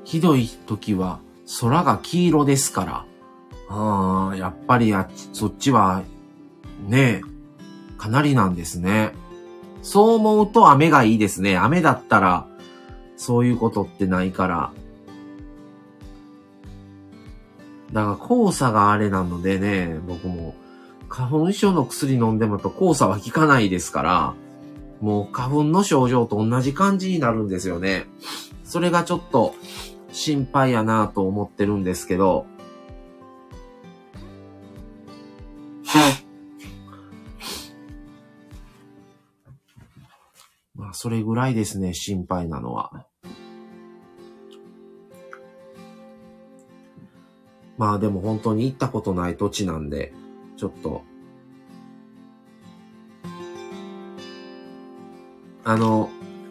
ひどい時は空が黄色ですから。ああ、やっぱりあそっちは、ねえかなりなんですね。そう思うと雨がいいですね。雨だったら、そういうことってないから。だから黄砂があれなのでね、僕も花粉症の薬飲んでもやっぱ黄砂は効かないですから、もう花粉の症状と同じ感じになるんですよね。それがちょっと心配やなと思ってるんですけど、まあ、それぐらいですね、心配なのは。まあでも本当に行ったことない土地なんで、ちょっと。あの、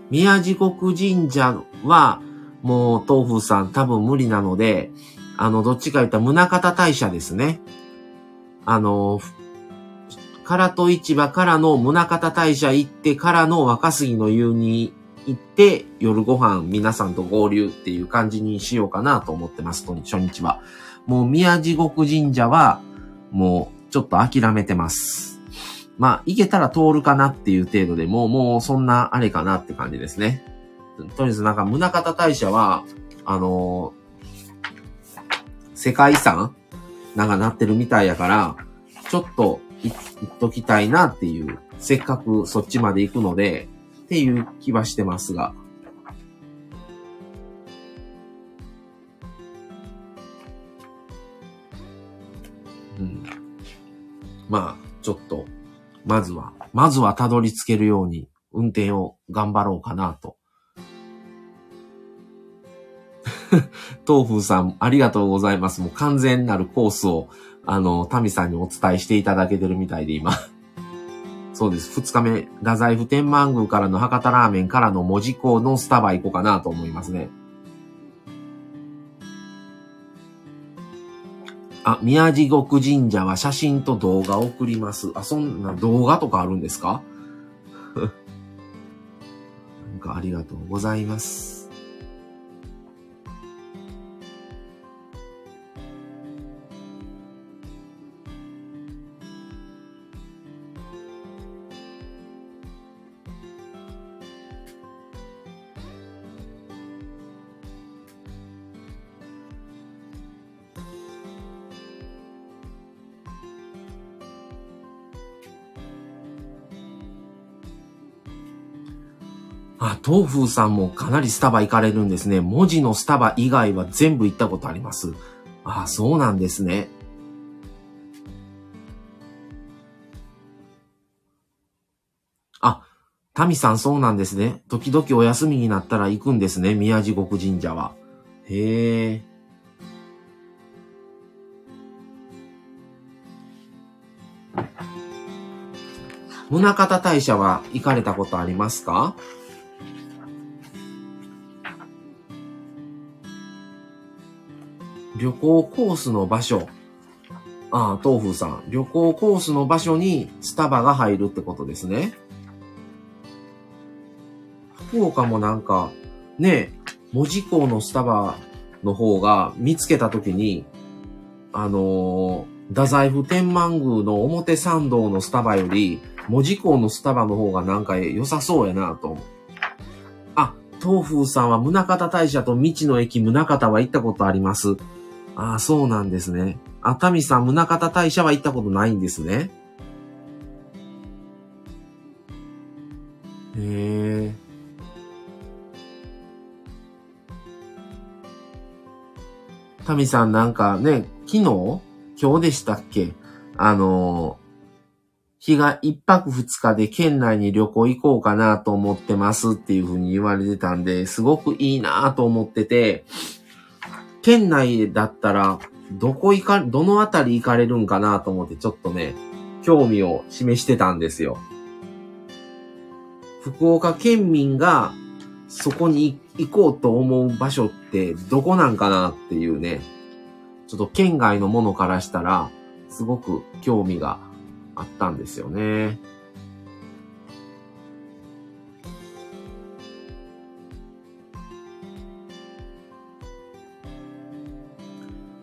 宮地国神社は、もう、豆腐さん多分無理なので、あの、どっちか言ったら宗方大社ですね。あの、唐戸市場からの宗方大社行ってからの若杉の湯に行って、夜ご飯皆さんと合流っていう感じにしようかなと思ってます、初日は。もう宮地獄神社は、もうちょっと諦めてます。まあ、行けたら通るかなっていう程度でもう、もうそんなあれかなって感じですね。とりあえずなんか、宗方大社は、あの、世界遺産なんかなってるみたいやから、ちょっと行っときたいなっていう、せっかくそっちまで行くので、っていう気はしてますが。うん。まあ、ちょっと、まずは、まずはたどり着けるように運転を頑張ろうかなと 豆腐さん、ありがとうございます。もう完全なるコースを、あの、タミさんにお伝えしていただけてるみたいで今。そうです。二日目、太宰府天満宮からの博多ラーメンからの文字港のスタバ行こうかなと思いますね。あ、宮地獄神社は写真と動画を送ります。あ、そんな動画とかあるんですか？なんかありがとうございます。あ、豆腐さんもかなりスタバ行かれるんですね。文字のスタバ以外は全部行ったことあります。ああ、そうなんですね。あ、タミさんそうなんですね。時々お休みになったら行くんですね。宮地獄神社は。へえ。宗方大社は行かれたことありますか？旅行コースの場所。ああ、豆腐さん。旅行コースの場所にスタバが入るってことですね。福岡もなんか、ね、文字港のスタバの方が見つけたときに、あのー、太宰府天満宮の表参道のスタバより、文字港のスタバの方がなんか良さそうやなと思う。あ、東風さんは宗方大社と未知の駅宗方は行ったことあります。ああ、そうなんですね。熱海さん、宗方大社は行ったことないんですね。へえ。タミさんなんかね、昨日？今日でしたっけ？あの日が一泊二日で県内に旅行行こうかなと思ってますっていうふうに言われてたんで、すごくいいなと思ってて、県内だったら、どこ行か、どのあたり行かれるんかなと思ってちょっとね、興味を示してたんですよ。福岡県民がそこに行こうと思う場所ってどこなんかなっていうね、ちょっと県外のものからしたら、すごく興味があったんですよね。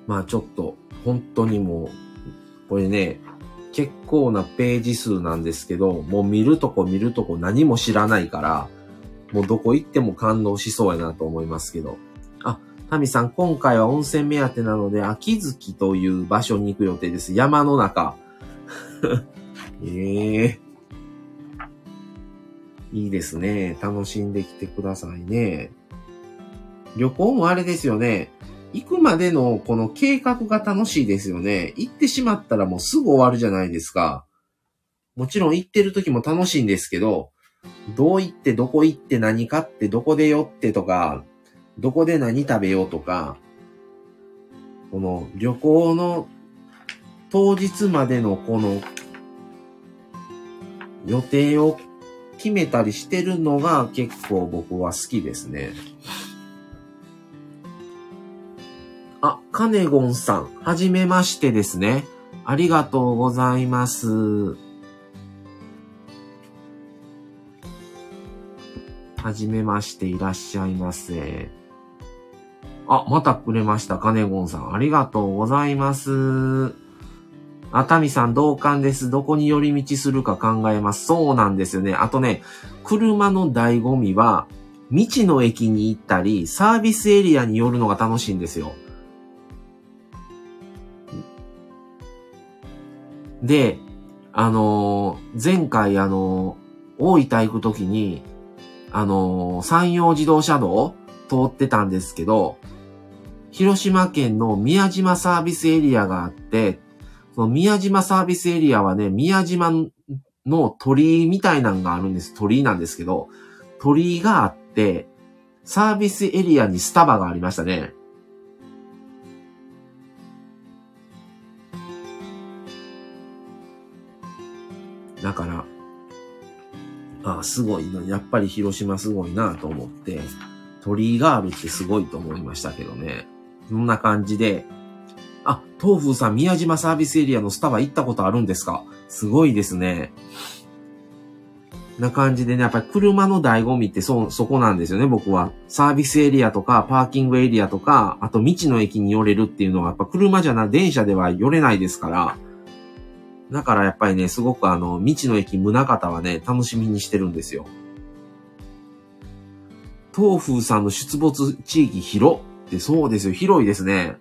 まあちょっと、本当にもう、これね、結構なページ数なんですけど、もう見るとこ見るとこ何も知らないから、もうどこ行っても感動しそうやなと思いますけど。あ、タミさん、今回は温泉目当てなので、秋月という場所に行く予定です。山の中。ええー、いいですね。楽しんできてくださいね。旅行もあれですよね。行くまでのこの計画が楽しいですよね。行ってしまったらもうすぐ終わるじゃないですか。もちろん行ってる時も楽しいんですけど、どう行ってどこ行って何買ってどこで寄ってとか、どこで何食べようとか、この旅行の当日までのこの予定を決めたりしてるのが結構僕は好きですね。あ、カネゴンさん、はじめましてですね。ありがとうございます。はじめましていらっしゃいませ。あ、またくれました。カネゴンさん。ありがとうございます。熱海さん同感です。どこに寄り道するか考えます。そうなんですよね。あとね、車の醍醐味は、未知の駅に行ったり、サービスエリアに寄るのが楽しいんですよ。で、あのー、前回あのー、大分行くときに、あのー、山陽自動車道通ってたんですけど、広島県の宮島サービスエリアがあって、その宮島サービスエリアはね、宮島の鳥居みたいなんがあるんです。鳥居なんですけど、鳥居があって、サービスエリアにスタバがありましたね。だから、ああ、すごいな。やっぱり広島すごいなと思って、鳥居があるってすごいと思いましたけどね。そんな感じで、あ、東風さん、宮島サービスエリアのスタバ行ったことあるんですか？すごいですね。な感じでね、やっぱり車の醍醐味ってそ、そこなんですよね、僕は。サービスエリアとか、パーキングエリアとか、あと未知の駅に寄れるっていうのは、やっぱ車じゃな、電車では寄れないですから。だからやっぱりね、すごくあの、未知の駅宗方はね、楽しみにしてるんですよ。東風さんの出没地域広ってそうですよ、広いですね。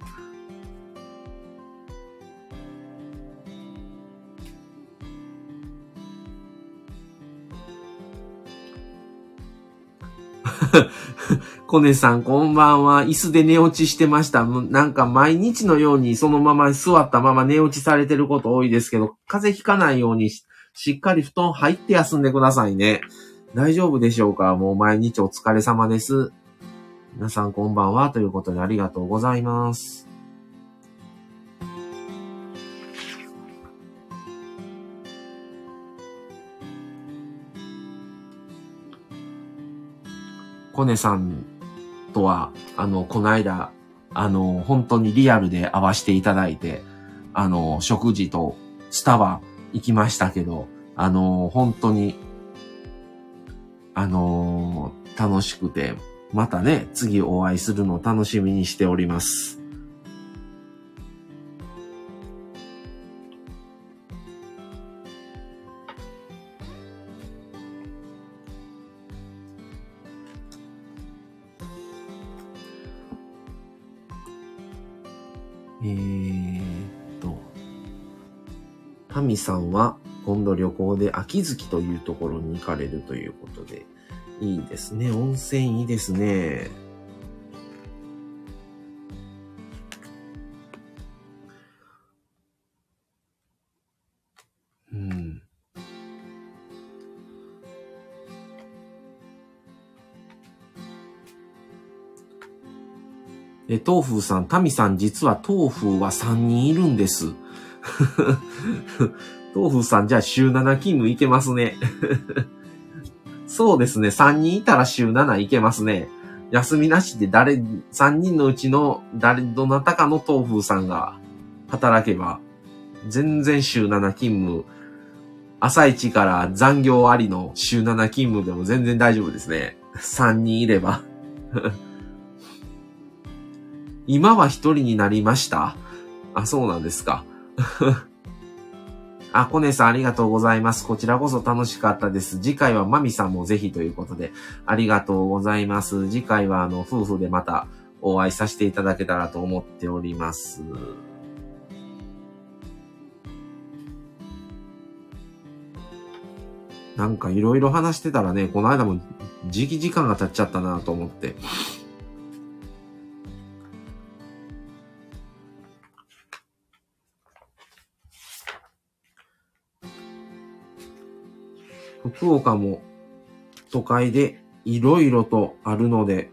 コネさん、こんばんは。椅子で寝落ちしてました。なんか毎日のようにそのまま座ったまま寝落ちされてること多いですけど、風邪ひかないようにしっかり布団入って休んでくださいね。大丈夫でしょうか？もう毎日お疲れ様です。皆さんこんばんは。ということでありがとうございます。コネさんとは、あの、この間、あの、本当にリアルで会わせていただいて、あの、食事とスタバ行きましたけど、あの、本当に、あの、楽しくて、またね、次お会いするの楽しみにしております。タミさんは今度旅行で秋月というところに行かれるということで、いいですね。温泉いいですね。うん。え、豆腐さん、タミさん、実は豆腐は3人いるんです。豆腐さん、じゃあ週7勤務いけますね。そうですね。3人いたら週7いけますね。休みなしで誰、3人のうちの誰、どなたかの豆腐さんが働けば、全然週7勤務、朝一から残業ありの週7勤務でも全然大丈夫ですね。3人いれば。今は1人になりましたあ、そうなんですか。あ、コネさんありがとうございます。こちらこそ楽しかったです。次回はマミさんもぜひということで、ありがとうございます。次回はあの、夫婦でまたお会いさせていただけたらと思っております。なんかいろいろ話してたらね、この間も時期時間が経っちゃったなと思って。福岡も都会でいろいろとあるので、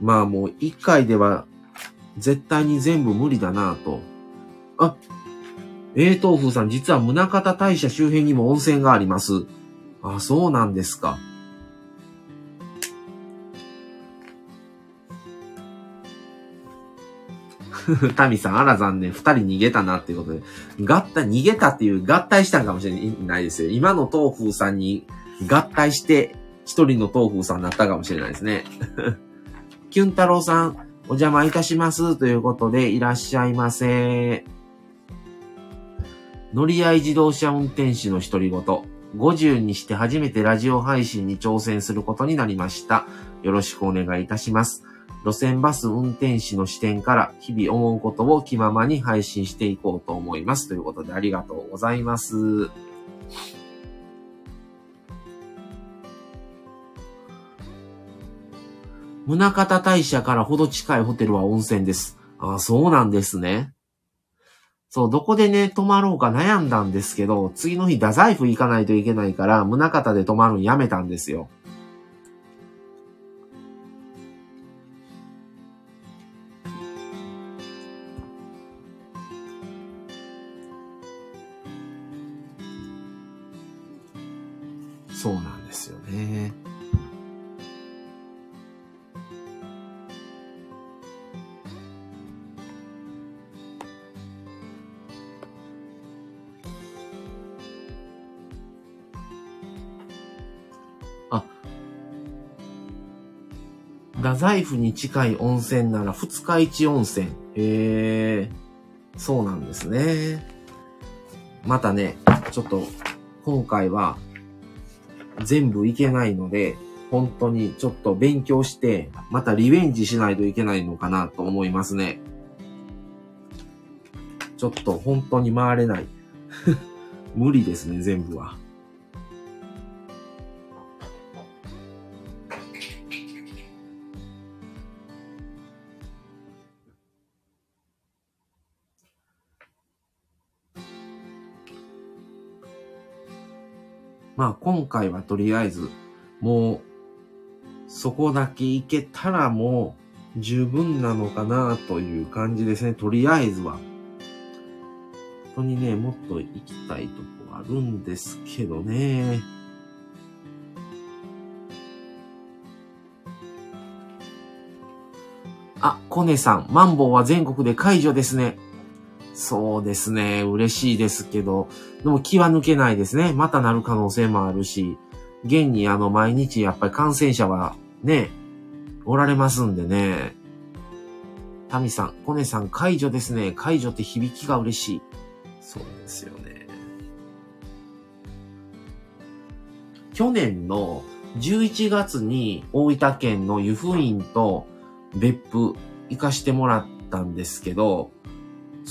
まあもう一回では絶対に全部無理だなぁと。あ、えー、豆腐さん、実は宗方大社周辺にも温泉があります。あ、そうなんですか。タミさん、あら残念。二人逃げたなっていうことで。合体、逃げたっていう合体したんかもしれないですよ。今の豆腐さんに合体して、一人の豆腐さんになったかもしれないですね。キュン太郎さん、お邪魔いたします。ということで、いらっしゃいませ。乗り合い自動車運転手の独り言。50にして初めてラジオ配信に挑戦することになりました。よろしくお願いいたします。路線バス運転士の視点から日々思うことを気ままに配信していこうと思います。ということでありがとうございます。宗像大社からほど近いホテルは温泉です。ああ、そうなんですね。そう、どこでね、泊まろうか悩んだんですけど、次の日、太宰府行かないといけないから、宗像で泊まるんやめたんですよ。宰府に近い温泉なら二日市温泉。へえ、そうなんですね。またね、ちょっと今回は全部いけないので、本当にちょっと勉強して、またリベンジしないといけないのかなと思いますね。ちょっと本当に回れない。無理ですね、全部は。まあ今回はとりあえず、もう、そこだけ行けたらもう十分なのかなという感じですね。とりあえずは。本当にね、もっと行きたいとこあるんですけどね。あ、コネさん、マンボウは全国で解除ですね。そうですね。嬉しいですけど、でも気は抜けないですね。またなる可能性もあるし、現にあの毎日やっぱり感染者はね、おられますんでね。タミさん、コネさん解除ですね。解除って響きが嬉しい。そうですよね。去年の11月に大分県の湯布院と別府行かしてもらったんですけど、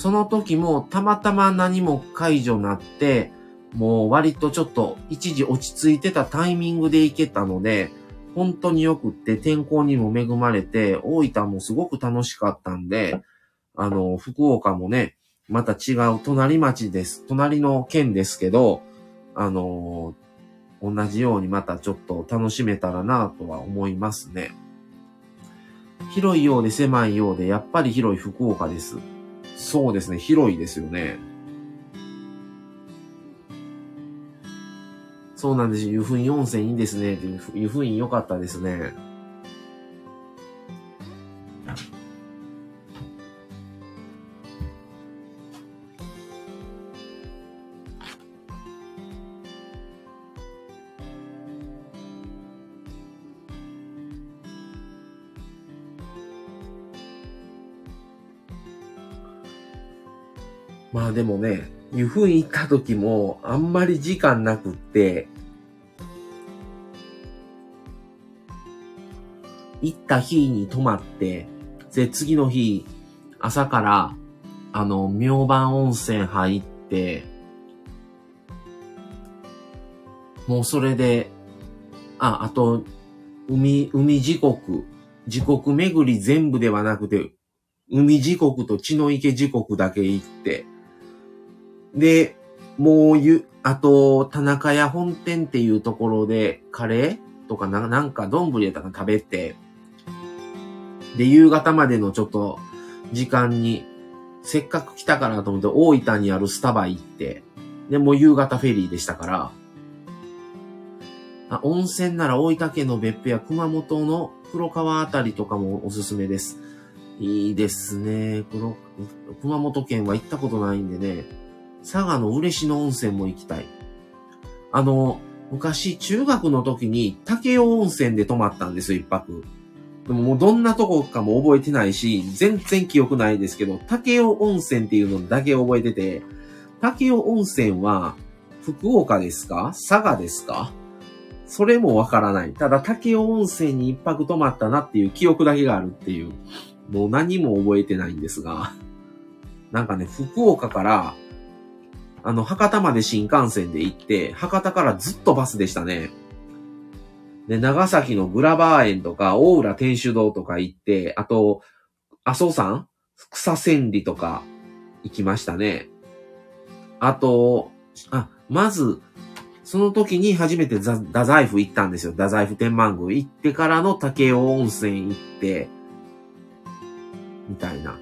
その時もたまたま何も解除なって、もう割とちょっと一時落ち着いてたタイミングで行けたので、本当に良くって天候にも恵まれて、大分もすごく楽しかったんで、あの、福岡もね、また違う隣町です。隣の県ですけど、あの、同じようにまたちょっと楽しめたらなとは思いますね。広いようで狭いようで、やっぱり広い福岡です。そうですね、広いですよね。そうなんですよ湯布院温泉いいですね。湯布院良かったですね。まあでもね、湯布院行った時もあんまり時間なくって、行った日に泊まって、で、次の日、朝から、あの、明晩温泉入って、もうそれで、あ、あと、海、海時刻、時刻巡り全部ではなくて、海時刻と血の池時刻だけ行って、で、もうゆ、あと、田中屋本店っていうところで、カレー？とかななんか丼やったか食べて、で、夕方までのちょっと時間に、せっかく来たからと思って大分にあるスタバ行って、で、もう夕方フェリーでしたから、あ温泉なら大分県の別府や熊本の黒川あたりとかもおすすめです。いいですね。黒熊本県は行ったことないんでね。佐賀の嬉野温泉も行きたい。あの、昔中学の時に竹雄温泉で泊まったんですよ、一泊。でももうどんなとこかも覚えてないし、全然記憶ないですけど、竹雄温泉っていうのだけ覚えてて、竹雄温泉は福岡ですか？佐賀ですか？それもわからない。ただ竹雄温泉に一泊泊まったなっていう記憶だけがあるっていう、もう何も覚えてないんですが、なんかね、福岡からあの、博多まで新幹線で行って、博多からずっとバスでしたね。で、長崎のグラバー園とか、大浦天主堂とか行って、あと、阿蘇山草千里とか行きましたね。あと、あ、まず、その時に初めて太宰府行ったんですよ。太宰府天満宮行ってからの竹雄温泉行って、みたいな。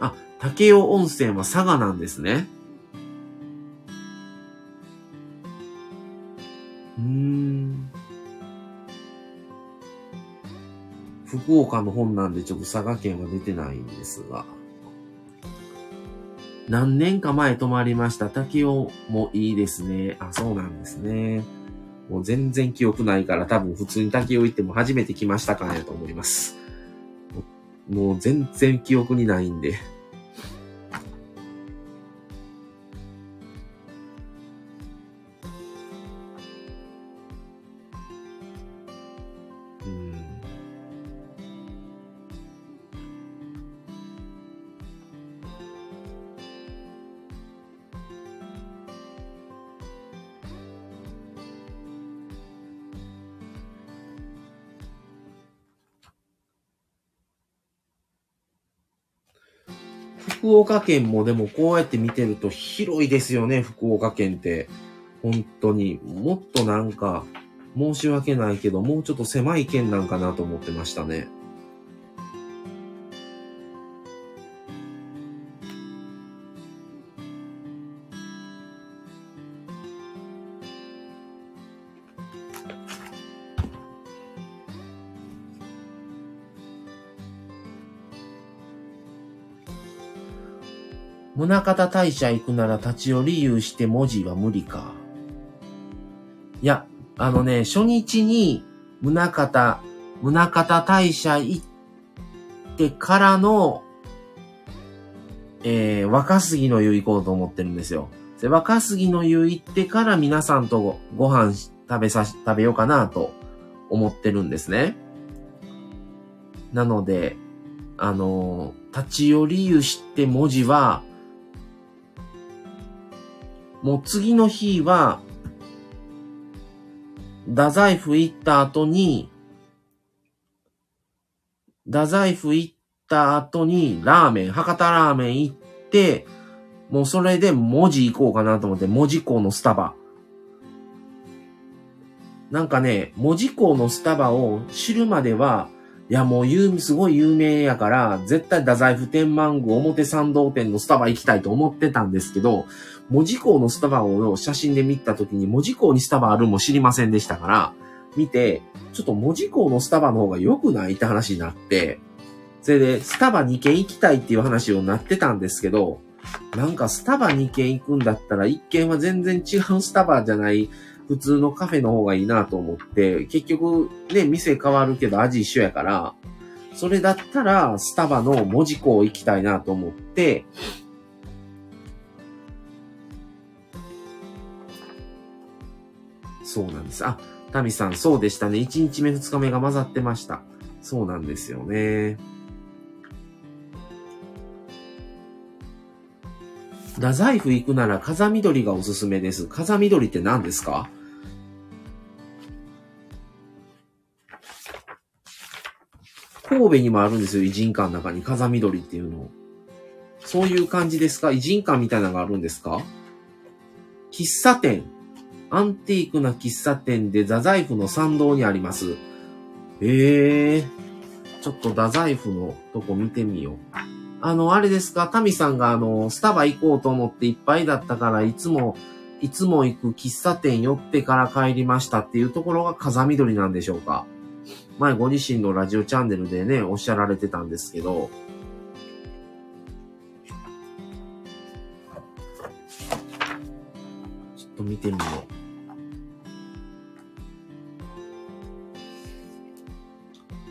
あ、竹雄温泉は佐賀なんですね。うん。福岡の本なんでちょっと佐賀県は出てないんですが。何年か前泊まりました。滝尾もいいですね。あ、そうなんですね。もう全然記憶ないから多分普通に滝尾行っても初めて来ましたかねと思います。もう全然記憶にないんで。福岡県もでもこうやって見てると広いですよね、福岡県って。本当に。もっとなんか、申し訳ないけど、もうちょっと狭い県なんかなと思ってましたね。宗方大社行くなら立ち寄り有して文字は無理か。いや、あのね、初日に宗方、宗方大社行ってからの、えー、若杉の湯行こうと思ってるんですよ。で、若杉の湯行ってから皆さんとごご飯食べさし、食べようかなと思ってるんですね。なので、あのー、立ち寄り湯して文字は、もう次の日は、太宰府行った後に、太宰府行った後に、ラーメン、博多ラーメン行って、もうそれで文字行こうかなと思って、文字港のスタバ。なんかね、文字港のスタバを知るまでは、いやもう有、すごい有名やから、絶対太宰府天満宮表参道店のスタバ行きたいと思ってたんですけど、文字港のスタバを写真で見たときに、文字港にスタバあるも知りませんでしたから、見て、ちょっと文字港のスタバの方が良くないって話になって、それで、スタバ2軒行きたいっていう話をなってたんですけど、なんかスタバ2軒行くんだったら、1軒は全然違うスタバじゃない、普通のカフェの方がいいなと思って、結局ね、店変わるけど味一緒やから、それだったら、スタバの文字港行きたいなと思って、そうなんです。あ、タミさん、そうでしたね。1日目、2日目が混ざってました。そうなんですよね。太宰府行くなら風緑がおすすめです。風緑って何ですか？神戸にもあるんですよ。偉人館の中に風緑っていうの。そういう感じですか？偉人館みたいなのがあるんですか？喫茶店。アンティークな喫茶店で太宰府の参道にあります。ええー、ちょっと太宰府のとこ見てみよう。あの、あれですか、タミさんがあの、スタバ行こうと思っていっぱいだったから、いつも、いつも行く喫茶店寄ってから帰りましたっていうところが風緑なんでしょうか？前ご自身のラジオチャンネルでね、おっしゃられてたんですけど、ちょっと見てみよう。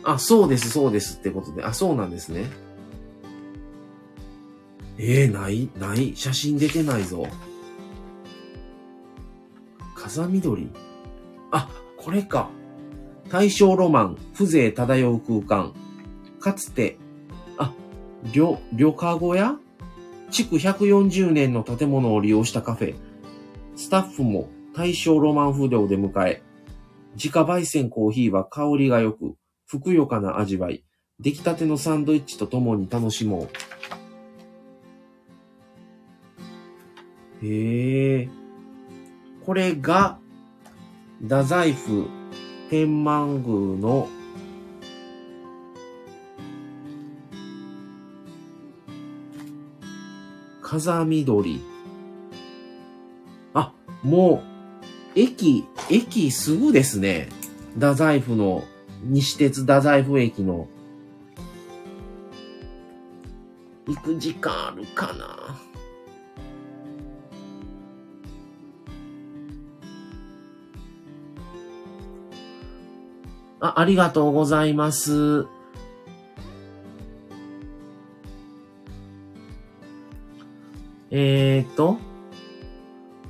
あ、そうです、そうですってことで。あ、そうなんですね。えー、ない、ない、写真出てないぞ。風緑。あ、これか。大正ロマン、風情漂う空間。かつて、あ、旅、旅かご屋？築140年の建物を利用したカフェ。スタッフも大正ロマン風量で迎え、自家焙煎コーヒーは香りが良く、ふくよかな味わい。出来たてのサンドイッチと共に楽しもう。へえ。これが、太宰府天満宮の風緑。あ、もう、駅、駅すぐですね。太宰府の西鉄太宰府駅の、行く時間あるかな？あ、ありがとうございます。えー、っと、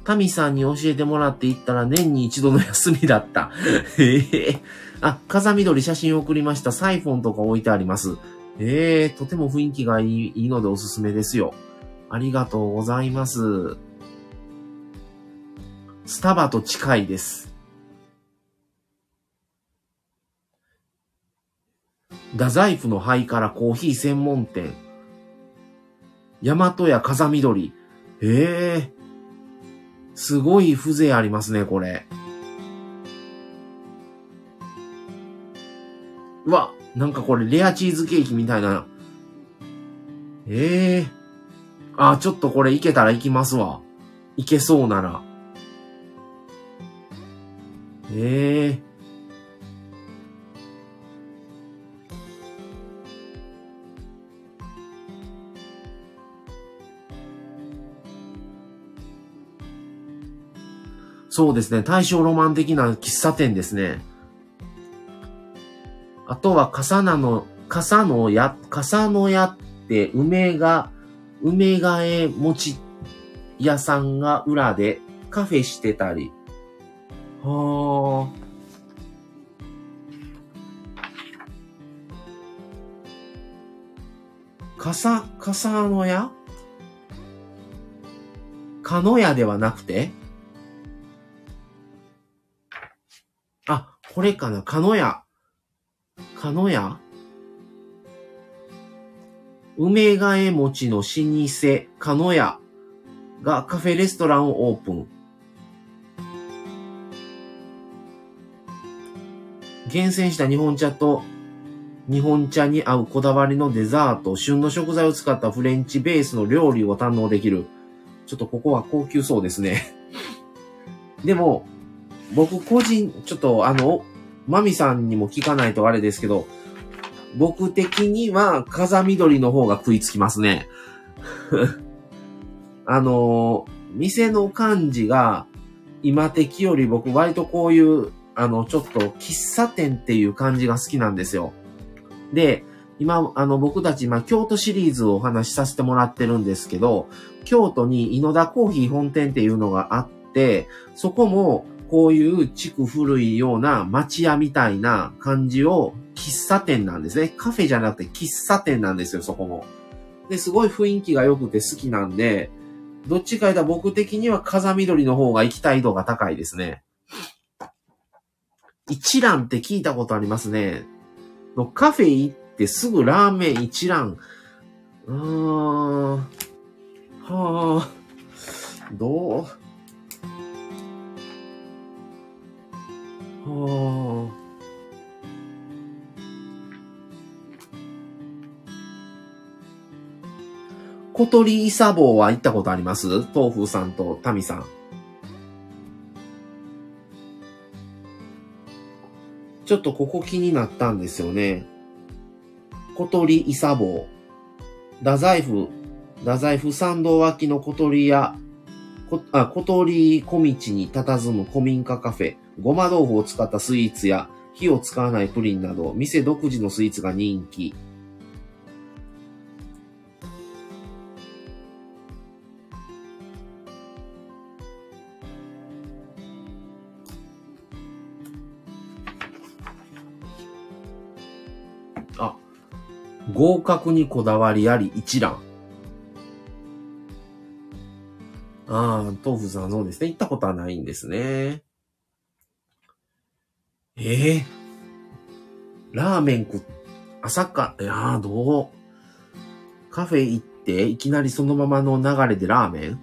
タミさんに教えてもらって行ったら年に一度の休みだった。ええあ、風緑写真送りました。サイフォンとか置いてあります。ええー、とても雰囲気がいいいいのでおすすめですよ。ありがとうございます。スタバと近いです。太宰府の灰からコーヒー専門店。大和屋風緑。ええー、すごい風情ありますね、これ。うわ、なんかこれレアチーズケーキみたいな。ええー、あ、ちょっとこれいけたらいきますわ。いけそうなら。ええーそうですね。大正ロマン的な喫茶店ですね。あとは、笠名の、笠のや、笠の屋って梅が、梅替え餅屋さんが裏でカフェしてたり。はあ。笠、笠の屋かの屋ではなくて？あ、これかなかのや。かのや梅替え餅の老舗、かのやがカフェレストランをオープン。厳選した日本茶と日本茶に合うこだわりのデザート、旬の食材を使ったフレンチベースの料理を堪能できる。ちょっとここは高級そうですね。でも、僕個人、ちょっとあの、マミさんにも聞かないとあれですけど、僕的には風緑の方が食いつきますね。あの、店の感じが今的より僕割とこういう、あの、ちょっと喫茶店っていう感じが好きなんですよ。で、今、あの、僕たち、今、京都シリーズをお話しさせてもらってるんですけど、京都に井野田コーヒー本店っていうのがあって、そこも、こういう地区古いような町屋みたいな感じを喫茶店なんですね。カフェじゃなくて喫茶店なんですよ、そこも。で、すごい雰囲気が良くて好きなんで、どっちか言ったら僕的には風緑の方が行きたい度が高いですね。一蘭って聞いたことありますね。のカフェ行ってすぐラーメン一蘭。うーん。はあ。どう？はあ。小鳥イサボは行ったことあります？豆腐さんとタミさん。ちょっとここ気になったんですよね。小鳥イサボ太宰府、太宰府参道脇の小鳥屋、こあ小鳥小道に佇む古民家カフェ。ごま豆腐を使ったスイーツや火を使わないプリンなど、店独自のスイーツが人気。あ、合格にこだわりあり一覧。ああ、豆腐さんそうですね。行ったことはないんですね。ええー、ラーメン食っ、朝か、いやー、どう？カフェ行って、いきなりそのままの流れでラーメン？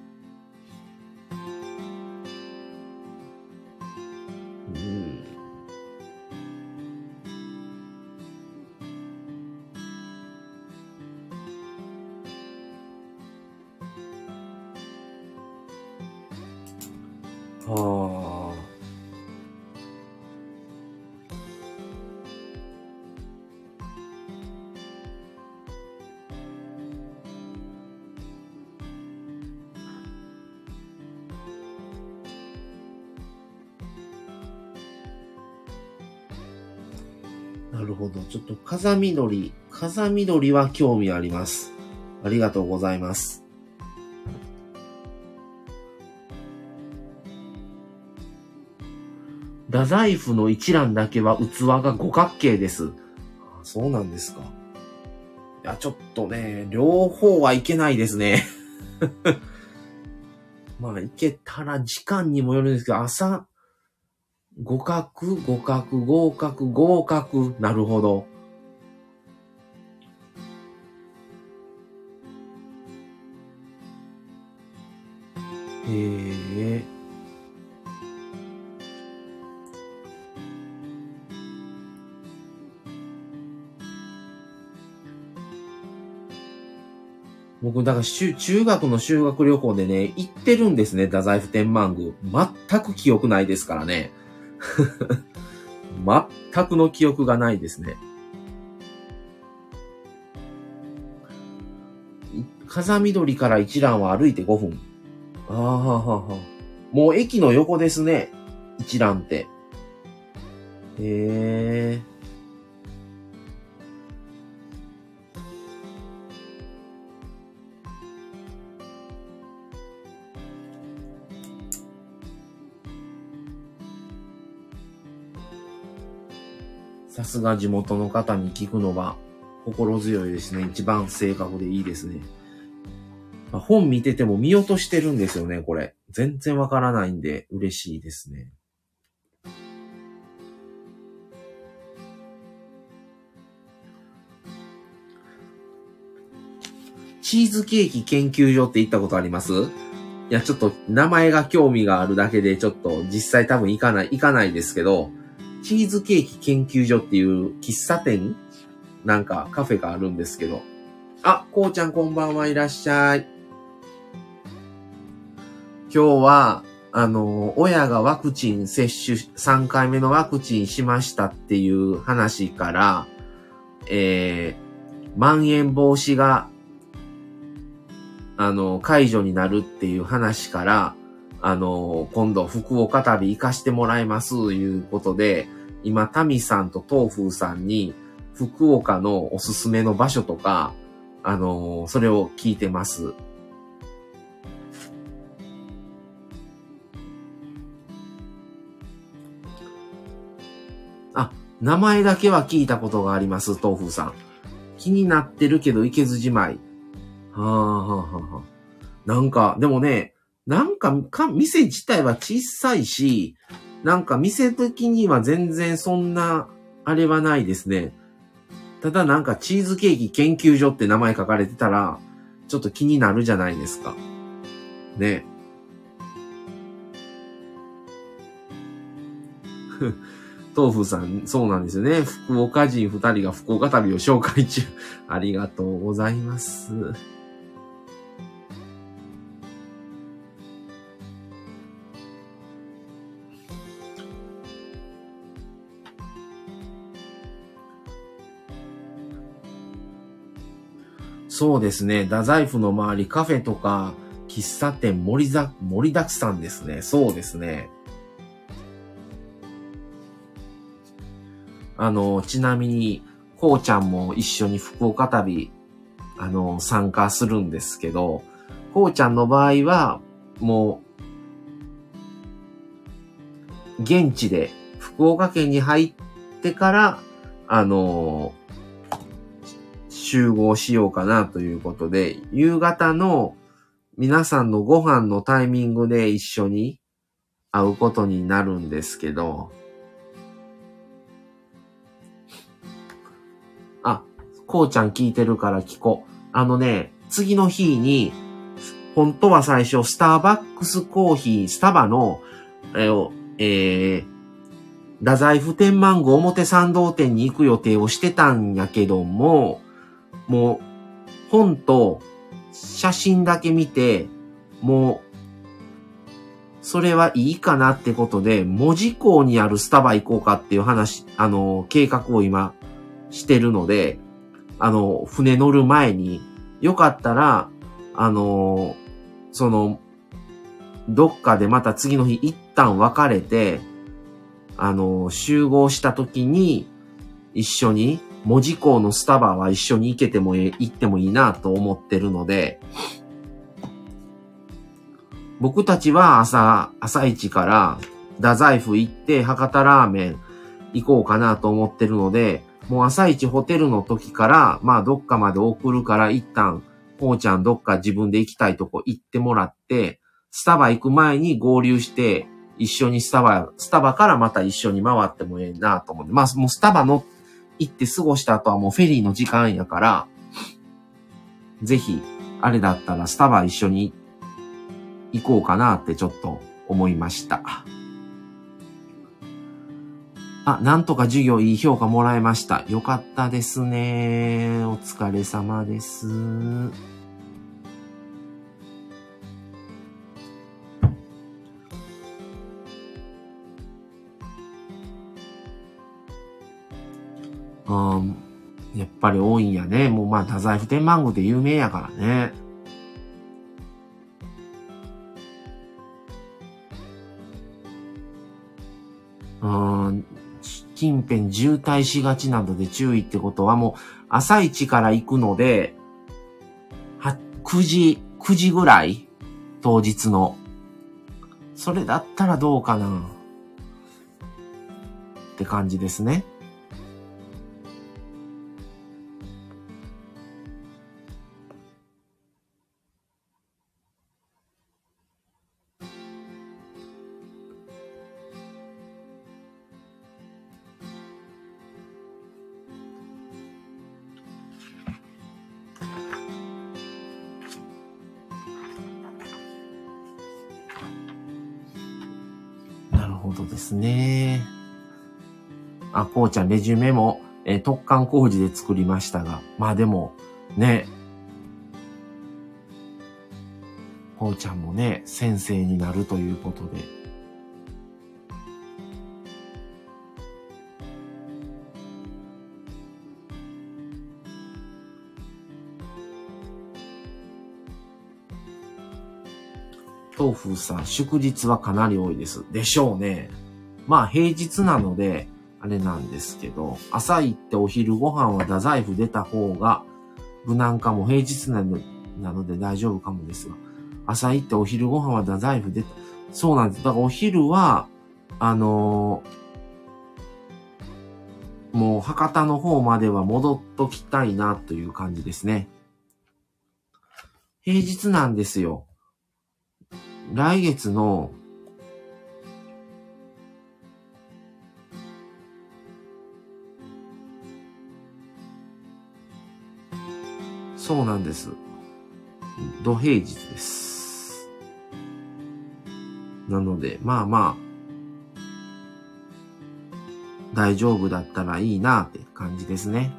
風緑、風緑は興味あります。ありがとうございます。太宰府の一覧だけは器が五角形です。そうなんですか。いや、ちょっとね、両方はいけないですね。まあ、いけたら時間にもよるんですけど、朝、互角、互角、合格、合格、なるほど。えー僕、だから中、中学の修学旅行でね、行ってるんですね、太宰府天満宮。全く記憶ないですからね。全くの記憶がないですね。風緑から一蘭は歩いて5分。ああ、ははは。もう駅の横ですね。一蘭って。へえ。さすが地元の方に聞くのは心強いですね。一番正確でいいですね。本見てても見落としてるんですよね、これ。全然わからないんで嬉しいですね。チーズケーキ研究所って行ったことあります？いや、ちょっと名前が興味があるだけで、ちょっと実際多分行かない、行かないですけど、チーズケーキ研究所っていう喫茶店？なんかカフェがあるんですけど。あ、こうちゃんこんばんはいらっしゃい。今日は、あの、親がワクチン接種、3回目のワクチンしましたっていう話から、えー、まん延防止が、あの、解除になるっていう話から、あの、今度福岡旅行かしてもらいます、いうことで、今、タミさんと東風さんに、福岡のおすすめの場所とか、あの、それを聞いてます。名前だけは聞いたことがあります、東風さん。気になってるけど行けずじまい。はあ、はあ、はあ。なんか、でもね、なんか、か、店自体は小さいし、なんか店的には全然そんな、あれはないですね。ただなんかチーズケーキ研究所って名前書かれてたら、ちょっと気になるじゃないですか。ね。豆腐さん、そうなんですよね。福岡人二人が福岡旅を紹介中。ありがとうございます。そうですね。太宰府の周り、カフェとか、喫茶店盛りだ、盛りだくさんですね。そうですね。あの、ちなみに、こうちゃんも一緒に福岡旅、あの、参加するんですけど、こうちゃんの場合は、もう、現地で、福岡県に入ってから、あの、集合しようかなということで、夕方の皆さんのご飯のタイミングで一緒に会うことになるんですけど、こうちゃん聞いてるから聞こう。あのね、次の日に、本当は最初、スターバックスコーヒー、スタバの、えー、えー、太宰府天満宮表参道店に行く予定をしてたんやけども、もう、本と写真だけ見て、もう、それはいいかなってことで、文字港にあるスタバ行こうかっていう話、あの、計画を今してるので、あの、船乗る前に、よかったら、あの、その、どっかでまた次の日一旦別れて、あの、集合した時に一緒に文字港のスタバは一緒に行けても行ってもいいなと思ってるので、僕たちは朝、朝一から太宰府行って博多ラーメン行こうかなと思ってるので、もう朝一ホテルの時から、まあどっかまで送るから一旦、こうちゃんどっか自分で行きたいとこ行ってもらって、スタバ行く前に合流して、一緒にスタバ、スタバからまた一緒に回ってもええなと思って。まあもうスタバ乗っ行って過ごした後はもうフェリーの時間やから、ぜひ、あれだったらスタバ一緒に行こうかなってちょっと思いました。あ、なんとか授業いい評価もらえました。よかったですね。お疲れ様です。うん、やっぱり多いんやね。もうまあ、太宰府天満宮で有名やからね。うん、近辺渋滞しがちなので注意ってことはもう朝一から行くので、9時、9時ぐらい当日の。それだったらどうかなって感じですね。こうちゃん、レジュメも、えー、特貫工事で作りましたが、まあでも、ね、こうちゃんもね、先生になるということで、豆腐さん、祝日はかなり多いです。でしょうね。まあ平日なので、あれなんですけど、朝行ってお昼ご飯は太宰府出た方が無難かも平日なのなので大丈夫かもですが、朝行ってお昼ご飯は太宰府出た。そうなんです。だからお昼は、あのー、もう博多の方までは戻っときたいなという感じですね。平日なんですよ。来月のそうなんです。土平日です。なので、まあまあ、大丈夫だったらいいなって感じですね。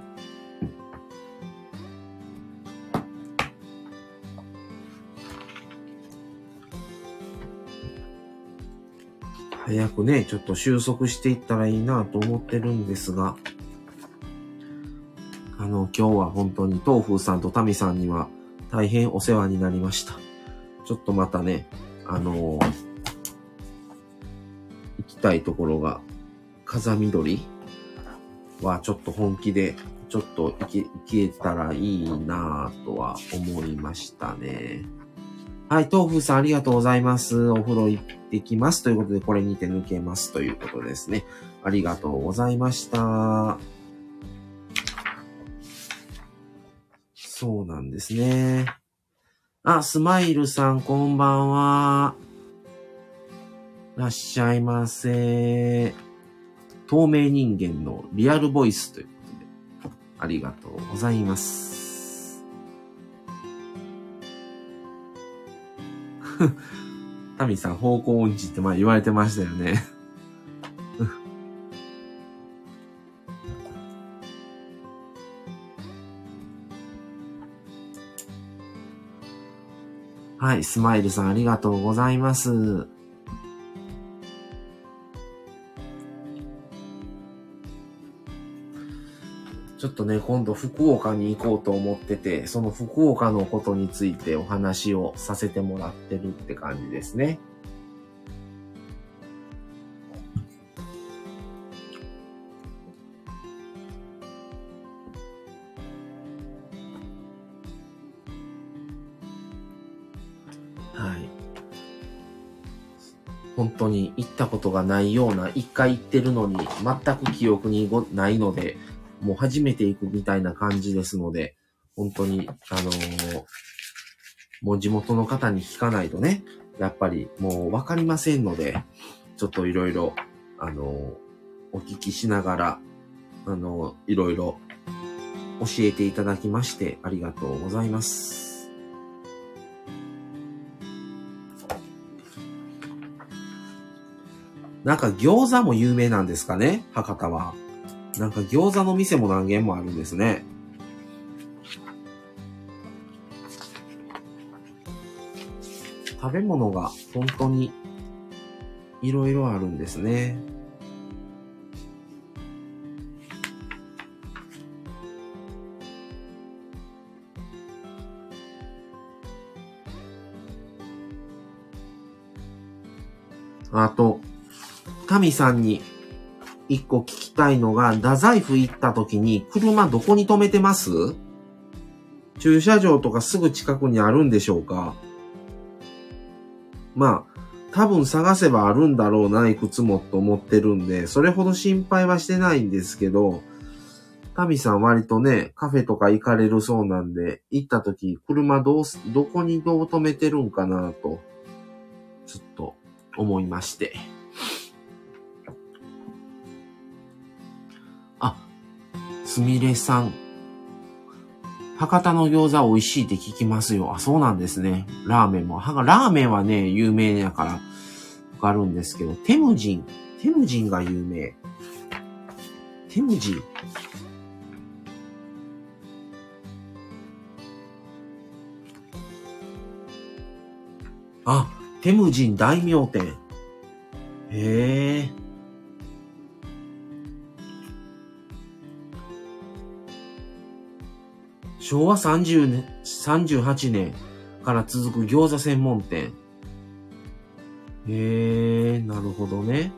早くね、ちょっと収束していったらいいなと思ってるんですが、あの、今日は本当に東風さんとタミさんには大変お世話になりました。ちょっとまたね、あのー、行きたいところが、風緑はちょっと本気で、ちょっと行け、行けたらいいなぁとは思いましたね。はい、豆腐さんありがとうございます。お風呂行ってきます。ということで、これにて抜けますということですね。ありがとうございました。そうなんですね。あ、スマイルさん、こんばんは。いらっしゃいませ。透明人間のリアルボイスということで、ありがとうございます。タミさん、方向音痴って前言われてましたよね。はい、スマイルさんありがとうございます。ちょっとね、今度福岡に行こうと思ってて、その福岡のことについてお話をさせてもらってるって感じですね。に行ったことがないような、一回行ってるのに全く記憶にないので、もう初めて行くみたいな感じですので、本当に、あのー、もう地元の方に聞かないとね、やっぱりもうわかりませんので、ちょっといろいろ、あのー、お聞きしながら、あのー、いろいろ教えていただきましてありがとうございます。なんか餃子も有名なんですかね？博多は。なんか餃子の店も何軒もあるんですね。食べ物が本当にいろいろあるんですね。あと、タミさんに一個聞きたいのが、太宰府行った時に車どこに止めてます？駐車場とかすぐ近くにあるんでしょうか？まあ、多分探せばあるんだろうな、いくつもと思ってるんで、それほど心配はしてないんですけど、タミさん割とね、カフェとか行かれるそうなんで、行った時、車どうす、どこにどう止めてるんかなと、ちょっと思いまして。すみれさん。博多の餃子美味しいって聞きますよ。あ、そうなんですね。ラーメンも。ラーメンはね、有名やから、わかるんですけど、テムジン。テムジンが有名。テムジン。あ、テムジン大名店。へえ。昭和30年、38年から続く餃子専門店。へえ、なるほどね。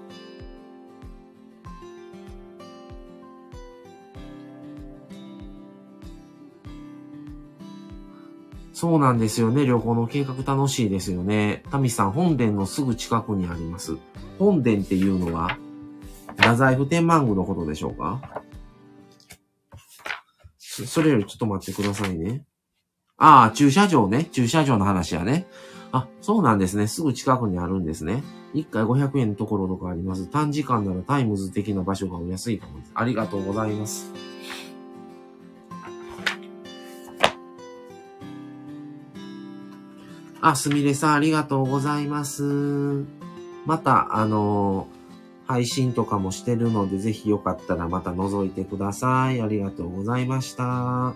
そうなんですよね。旅行の計画楽しいですよね。タミさん、本殿のすぐ近くにあります。本殿っていうのは、太宰府天満宮のことでしょうか？それよりちょっと待ってくださいね。ああ、駐車場ね。駐車場の話やね。あ、そうなんですね。すぐ近くにあるんですね。1回500円のところとかあります。短時間ならタイムズ的な場所がお安いかもです。ありがとうございます。あ、すみれさん、ありがとうございます。また、あのー、配信とかもしてるので、ぜひよかったらまた覗いてください。ありがとうございました。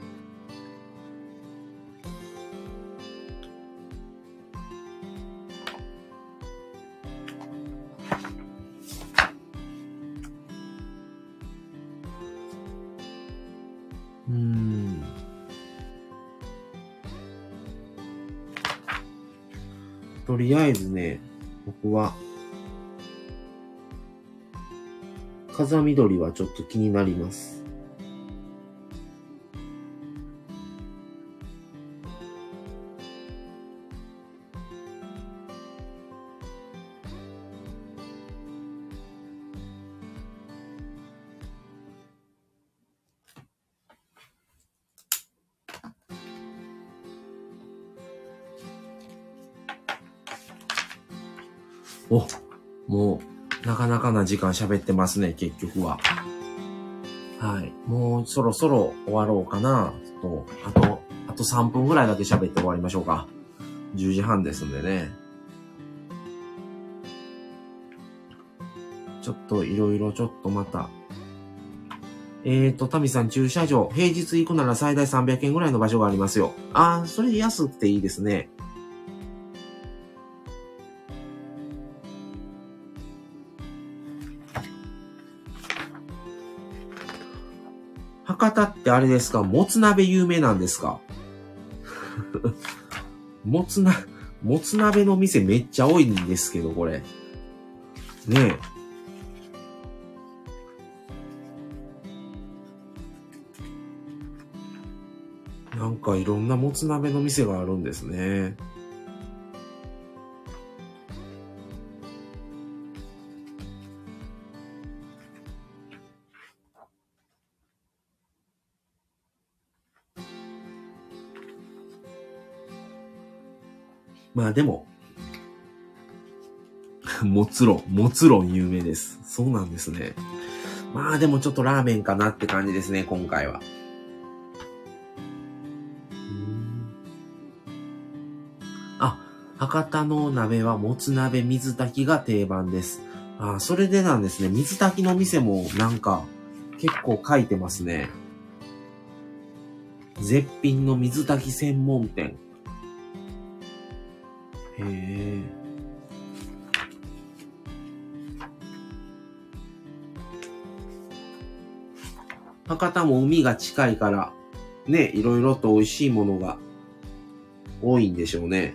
とりあえずね、僕は、風緑はちょっと気になります。な時間喋ってますね、結局は。はい。もうそろそろ終わろうかな、と。あと、あと3分ぐらいだけ喋って終わりましょうか。10時半ですんでね。ちょっといろいろちょっとまた。えーと、タミさん駐車場。平日行くなら最大300円ぐらいの場所がありますよ。あー、それ安くていいですね。ってあれですか？もつ鍋有名なんですか？もつな、もつ鍋の店めっちゃ多いんですけど、これ。ねえ。なんかいろんなもつ鍋の店があるんですね。まあでも、もつろん、もつろん有名です。そうなんですね。まあでもちょっとラーメンかなって感じですね、今回は。あ、博多の鍋はもつ鍋水炊きが定番です。あ、それでなんですね。水炊きの店もなんか結構書いてますね。絶品の水炊き専門店。へえ。博多も海が近いから、ね、いろいろと美味しいものが多いんでしょうね。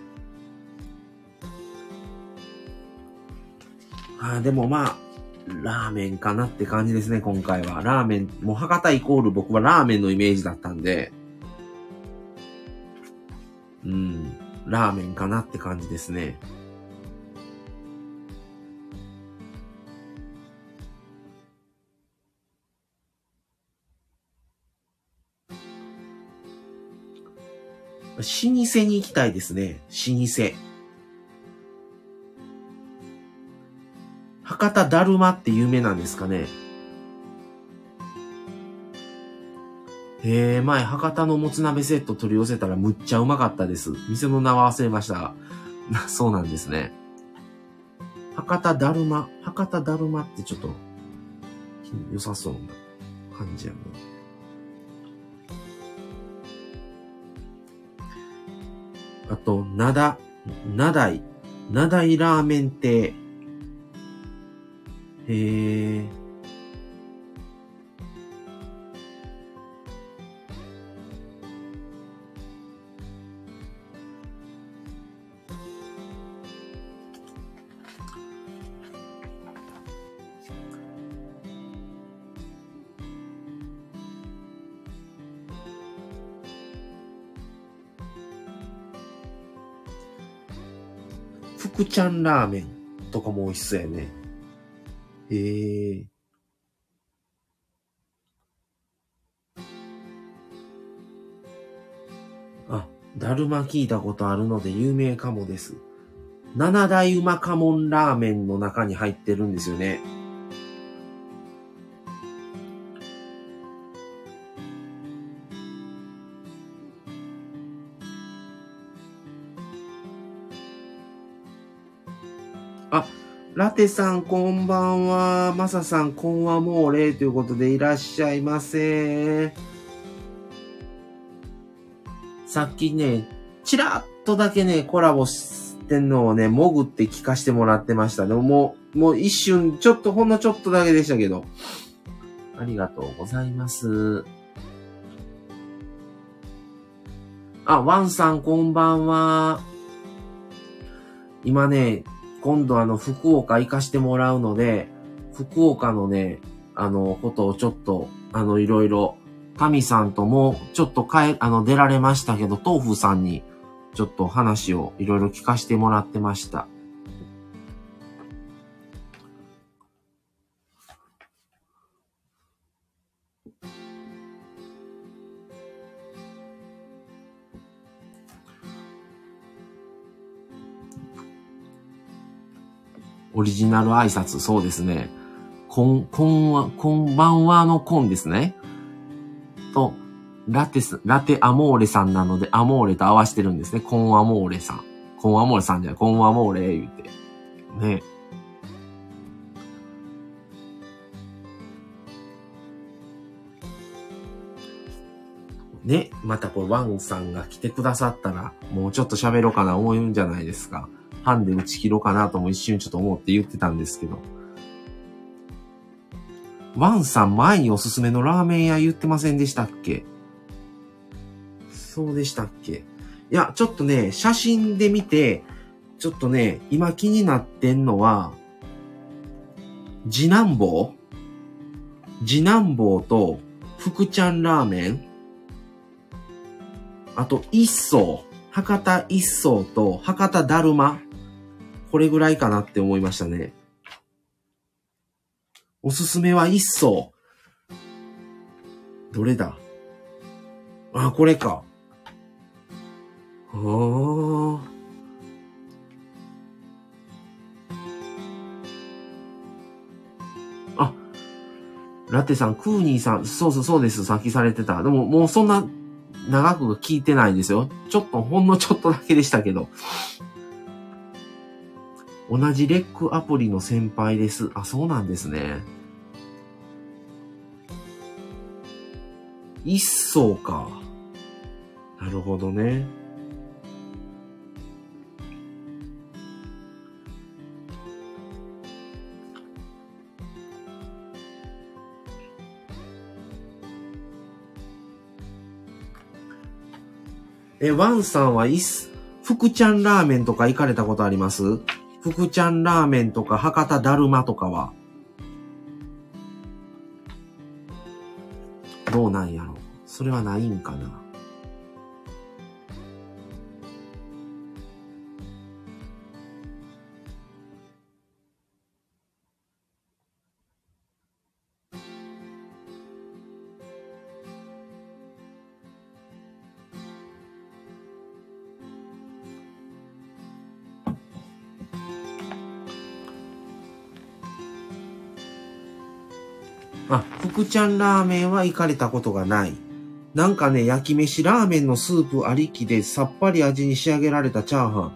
ああでもまあ、ラーメンかなって感じですね、今回は。ラーメン、もう博多イコール僕はラーメンのイメージだったんで、うん、ラーメンかなって感じですね。老舗に行きたいですね。老舗。博多だるまって有名なんですかね。へえ、前、博多のもつ鍋セット取り寄せたらむっちゃうまかったです。店の名は忘れました。そうなんですね。博多だるま。博多だるまってちょっと、良さそうな感じやね。あと、なだ、なだい、なだいラーメン亭。へえ。福ちゃんラーメンとかも美味しそうやね。へえ。あ、だるま聞いたことあるので有名かもです。七大馬家門ラーメンの中に入ってるんですよね。ラテさん、こんばんは。マサさん、こんはもうれということでいらっしゃいませ。さっきね、ちらっとだけね、コラボしてんのをね、潜って聞かしてもらってました。でももう、もう一瞬、ちょっと、ほんのちょっとだけでしたけど。ありがとうございます。あ、ワンさん、こんばんは。今ね、今度あの、福岡行かしてもらうので、福岡のね、あの、ことをちょっと、あの、いろいろ、神さんとも、ちょっと帰、あの、出られましたけど、豆腐さんに、ちょっと話をいろいろ聞かせてもらってました。オリジナル挨拶、そうですね。こん、こんは、こんばんはのこんですね。と、ラテス、ラテアモーレさんなので、アモーレと合わせてるんですね。コンアモーレさん。コンアモーレさんじゃない、コンアモーレ言うて。ね。ね、またこれワンさんが来てくださったら、もうちょっと喋ろうかな思うんじゃないですか。ハンで打ち切ろうかなとも一瞬ちょっと思って言ってたんですけど。ワンさん前におすすめのラーメン屋言ってませんでしたっけ？そうでしたっけ？いや、ちょっとね、写真で見て、ちょっとね、今気になってんのは、次男坊？次男坊と福ちゃんラーメン？あと、一層。博多一層と博多だるま？これぐらいかなって思いましたね。おすすめは一層。どれだ？あ、これか。ああ。あ、ラテさん、クーニーさん、そうそうそうです、さっきされてた。でも、もうそんな長く聞いてないですよ。ちょっと、ほんのちょっとだけでしたけど。同じレックアプリの先輩です。あ、そうなんですね。一層か。なるほどね。え、ワンさんはいす、福ちゃんラーメンとか行かれたことあります？福ちゃんラーメンとか博多だるまとかは、どうなんやろ。それはないんかな。福ちゃんラーメンは行かれたことがない。なんかね、焼き飯ラーメンのスープありきでさっぱり味に仕上げられたチャーハン。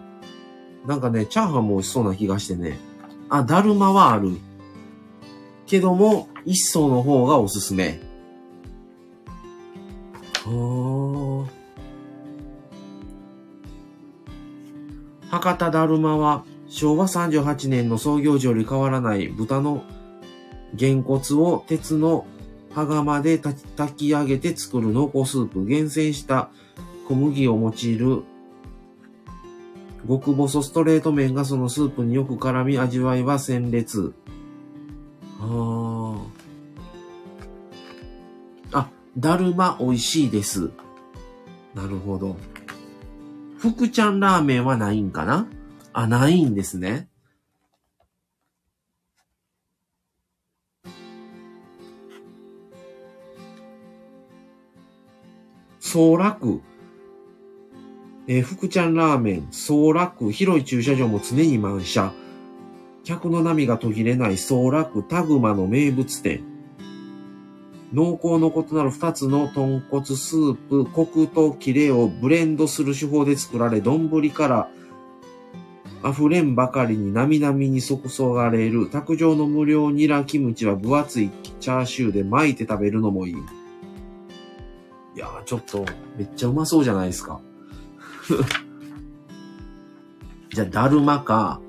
なんかね、チャーハンも美味しそうな気がしてね。あ、だるまはある。けども、一層の方がおすすめ。はあ。博多だるまは昭和38年の創業時より変わらない豚のげんこつを鉄の羽釜で炊き上げて作る濃厚スープ、厳選した小麦を用いる極細ストレート麺がそのスープによく絡み味わいは鮮烈。ああ。あ、だるま美味しいです。なるほど。福ちゃんラーメンはないんかな？あ、ないんですね。総楽、えー、福ちゃんラーメン、総楽、広い駐車場も常に満車。客の波が途切れない。総楽、タグマの名物店。濃厚の異なる二つの豚骨スープ、コクとキレをブレンドする手法で作られ、丼から溢れんばかりになみなみに注がれる、卓上の無料ニラキムチは分厚いチャーシューで巻いて食べるのもいい。いやー、ちょっと、めっちゃうまそうじゃないですか。じゃあ、だるまか、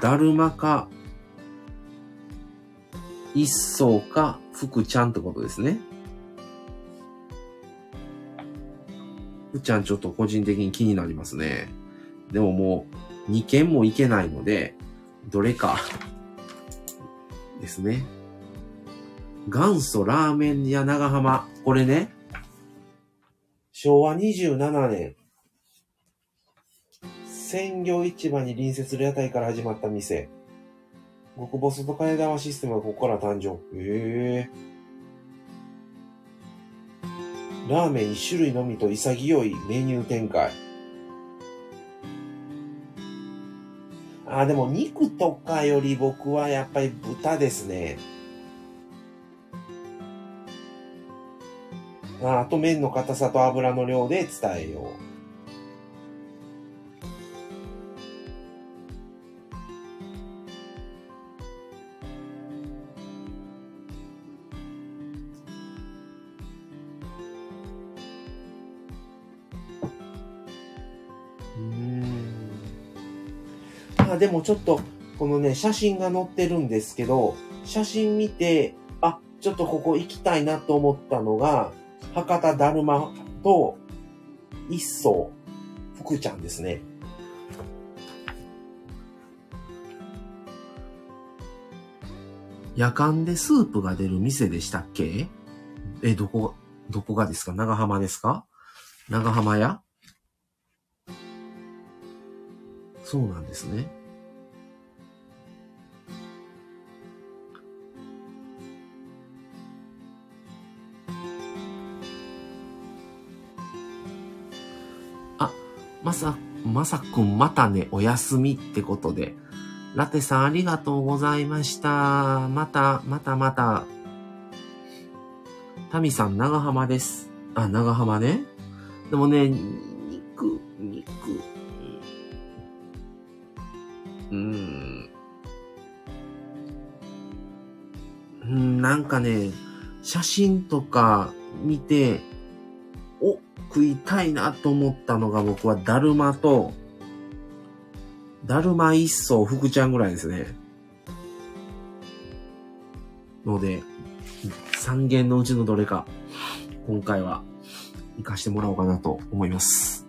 だるまか、一層か、福ちゃんってことですね。福ちゃんちょっと個人的に気になりますね。でももう、2件も行けないので、どれかですね。元祖ラーメン屋長浜。これね、昭和27年、鮮魚市場に隣接する屋台から始まった店。極細と替え玉システムはここから誕生。へえ。ラーメン一種類のみと潔いメニュー展開。あ、でも肉とかより僕はやっぱり豚ですね。ああと麺の硬さと油の量で伝えよう。でもちょっと、このね、写真が載ってるんですけど、写真見て、あ、ちょっとここ行きたいなと思ったのが、博多だるまと、一層、福ちゃんですね。夜間でスープが出る店でしたっけ？え、どこ、どこがですか？長浜ですか？長浜屋？そうなんですね。まさ、まさくんまたね、お休みってことで。ラテさんありがとうございました。また、またまた。タミさん、長浜です。あ、長浜ね。でもね、肉、肉、うん。うん、なんかね、写真とか見て、食いたいなと思ったのが僕はだるまと、だるま一層福ちゃんぐらいですね。ので、三軒のうちのどれか、今回は行かしてもらおうかなと思います。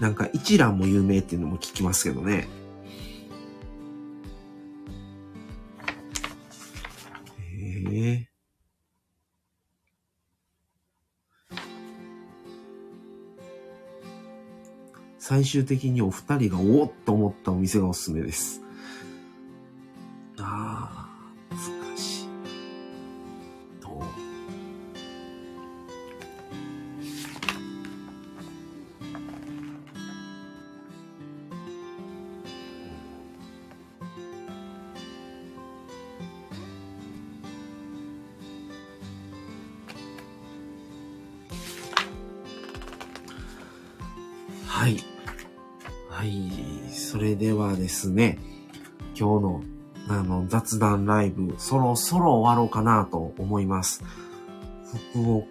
なんか一蘭も有名っていうのも聞きますけどね。最終的にお二人がおおっと思ったお店がおすすめです。ですね、今日のあの雑談ライブ、そろそろ終わろうかなと思います。福岡、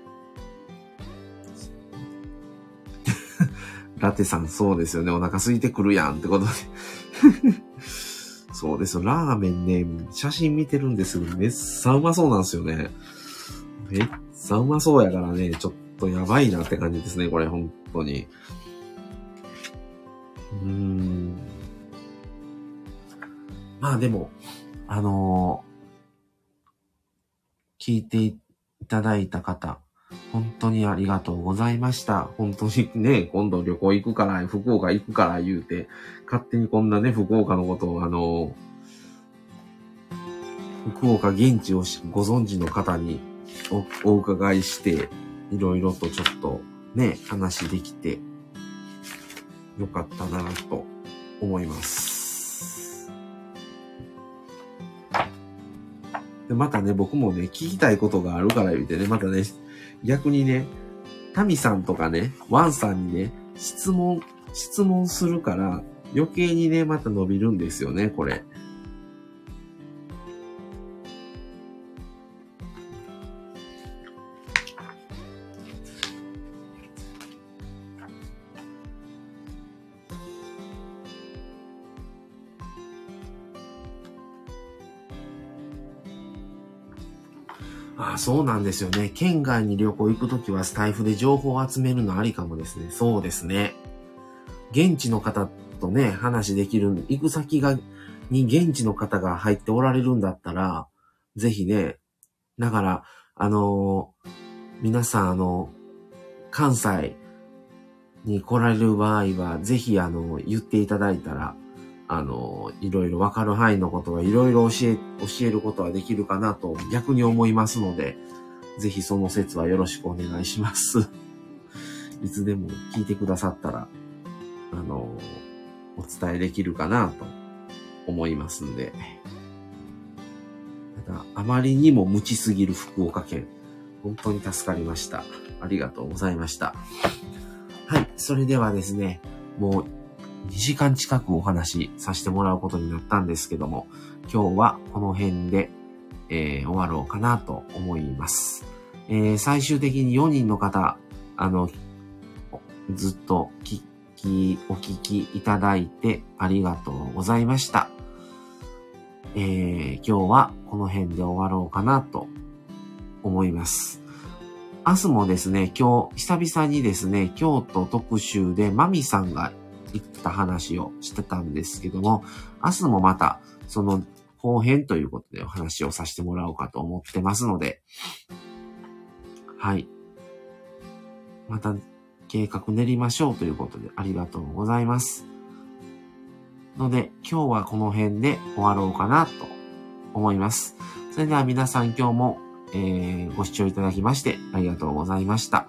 ラテさんそうですよね。お腹空いてくるやんってことで そうですよ。ラーメンね、写真見てるんですけど、めっさうまそうなんですよね。めっさうまそうやからね、ちょっとやばいなって感じですね、これ、本当に。うーん。まあでも、あのー、聞いていただいた方、本当にありがとうございました。本当にね、今度旅行行くから、福岡行くから言うて、勝手にこんなね、福岡のことを、あのー、福岡現地をご存知の方におお伺いして、いろいろとちょっとね、話できて、よかったなと思います。で、またね、僕もね、聞きたいことがあるから言うてね、またね、逆にね、タミさんとかね、ワンさんにね、質問、質問するから、余計にね、また伸びるんですよね、これ。そうなんですよね。県外に旅行行くときはスタイフで情報を集めるのありかもですね。そうですね。現地の方とね、話できる、行く先が、に現地の方が入っておられるんだったら、ぜひね、だから、あのー、皆さん、あの、関西に来られる場合は、ぜひ、あの、言っていただいたら、あの、いろいろわかる範囲のことはいろいろ教え、教えることはできるかなと逆に思いますので、ぜひその説はよろしくお願いします。いつでも聞いてくださったら、あの、お伝えできるかなと思いますんで。ただ、あまりにも無知すぎる福岡県、本当に助かりました。ありがとうございました。はい、それではですね、もう2時間近くお話しさせてもらうことになったんですけども、今日はこの辺で、えー、終わろうかなと思います。えー、最終的に4人の方、あの、ずっと聞き、お聞きいただいてありがとうございました。えー、今日はこの辺で終わろうかなと思います。明日もですね、今日、久々にですね、京都特集でマミさんが言った話をしてたんですけども、明日もまた、その後編ということでお話をさせてもらおうかと思ってますので、はい。また計画練りましょうということでありがとうございます。ので、今日はこの辺で終わろうかなと思います。それでは皆さん今日も、えー、ご視聴いただきましてありがとうございました。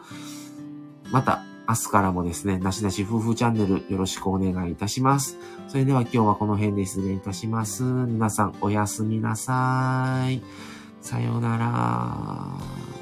また明日からもですね、なしなし夫婦チャンネルよろしくお願いいたします。それでは今日はこの辺で失礼いたします。皆さんおやすみなさい。さようなら。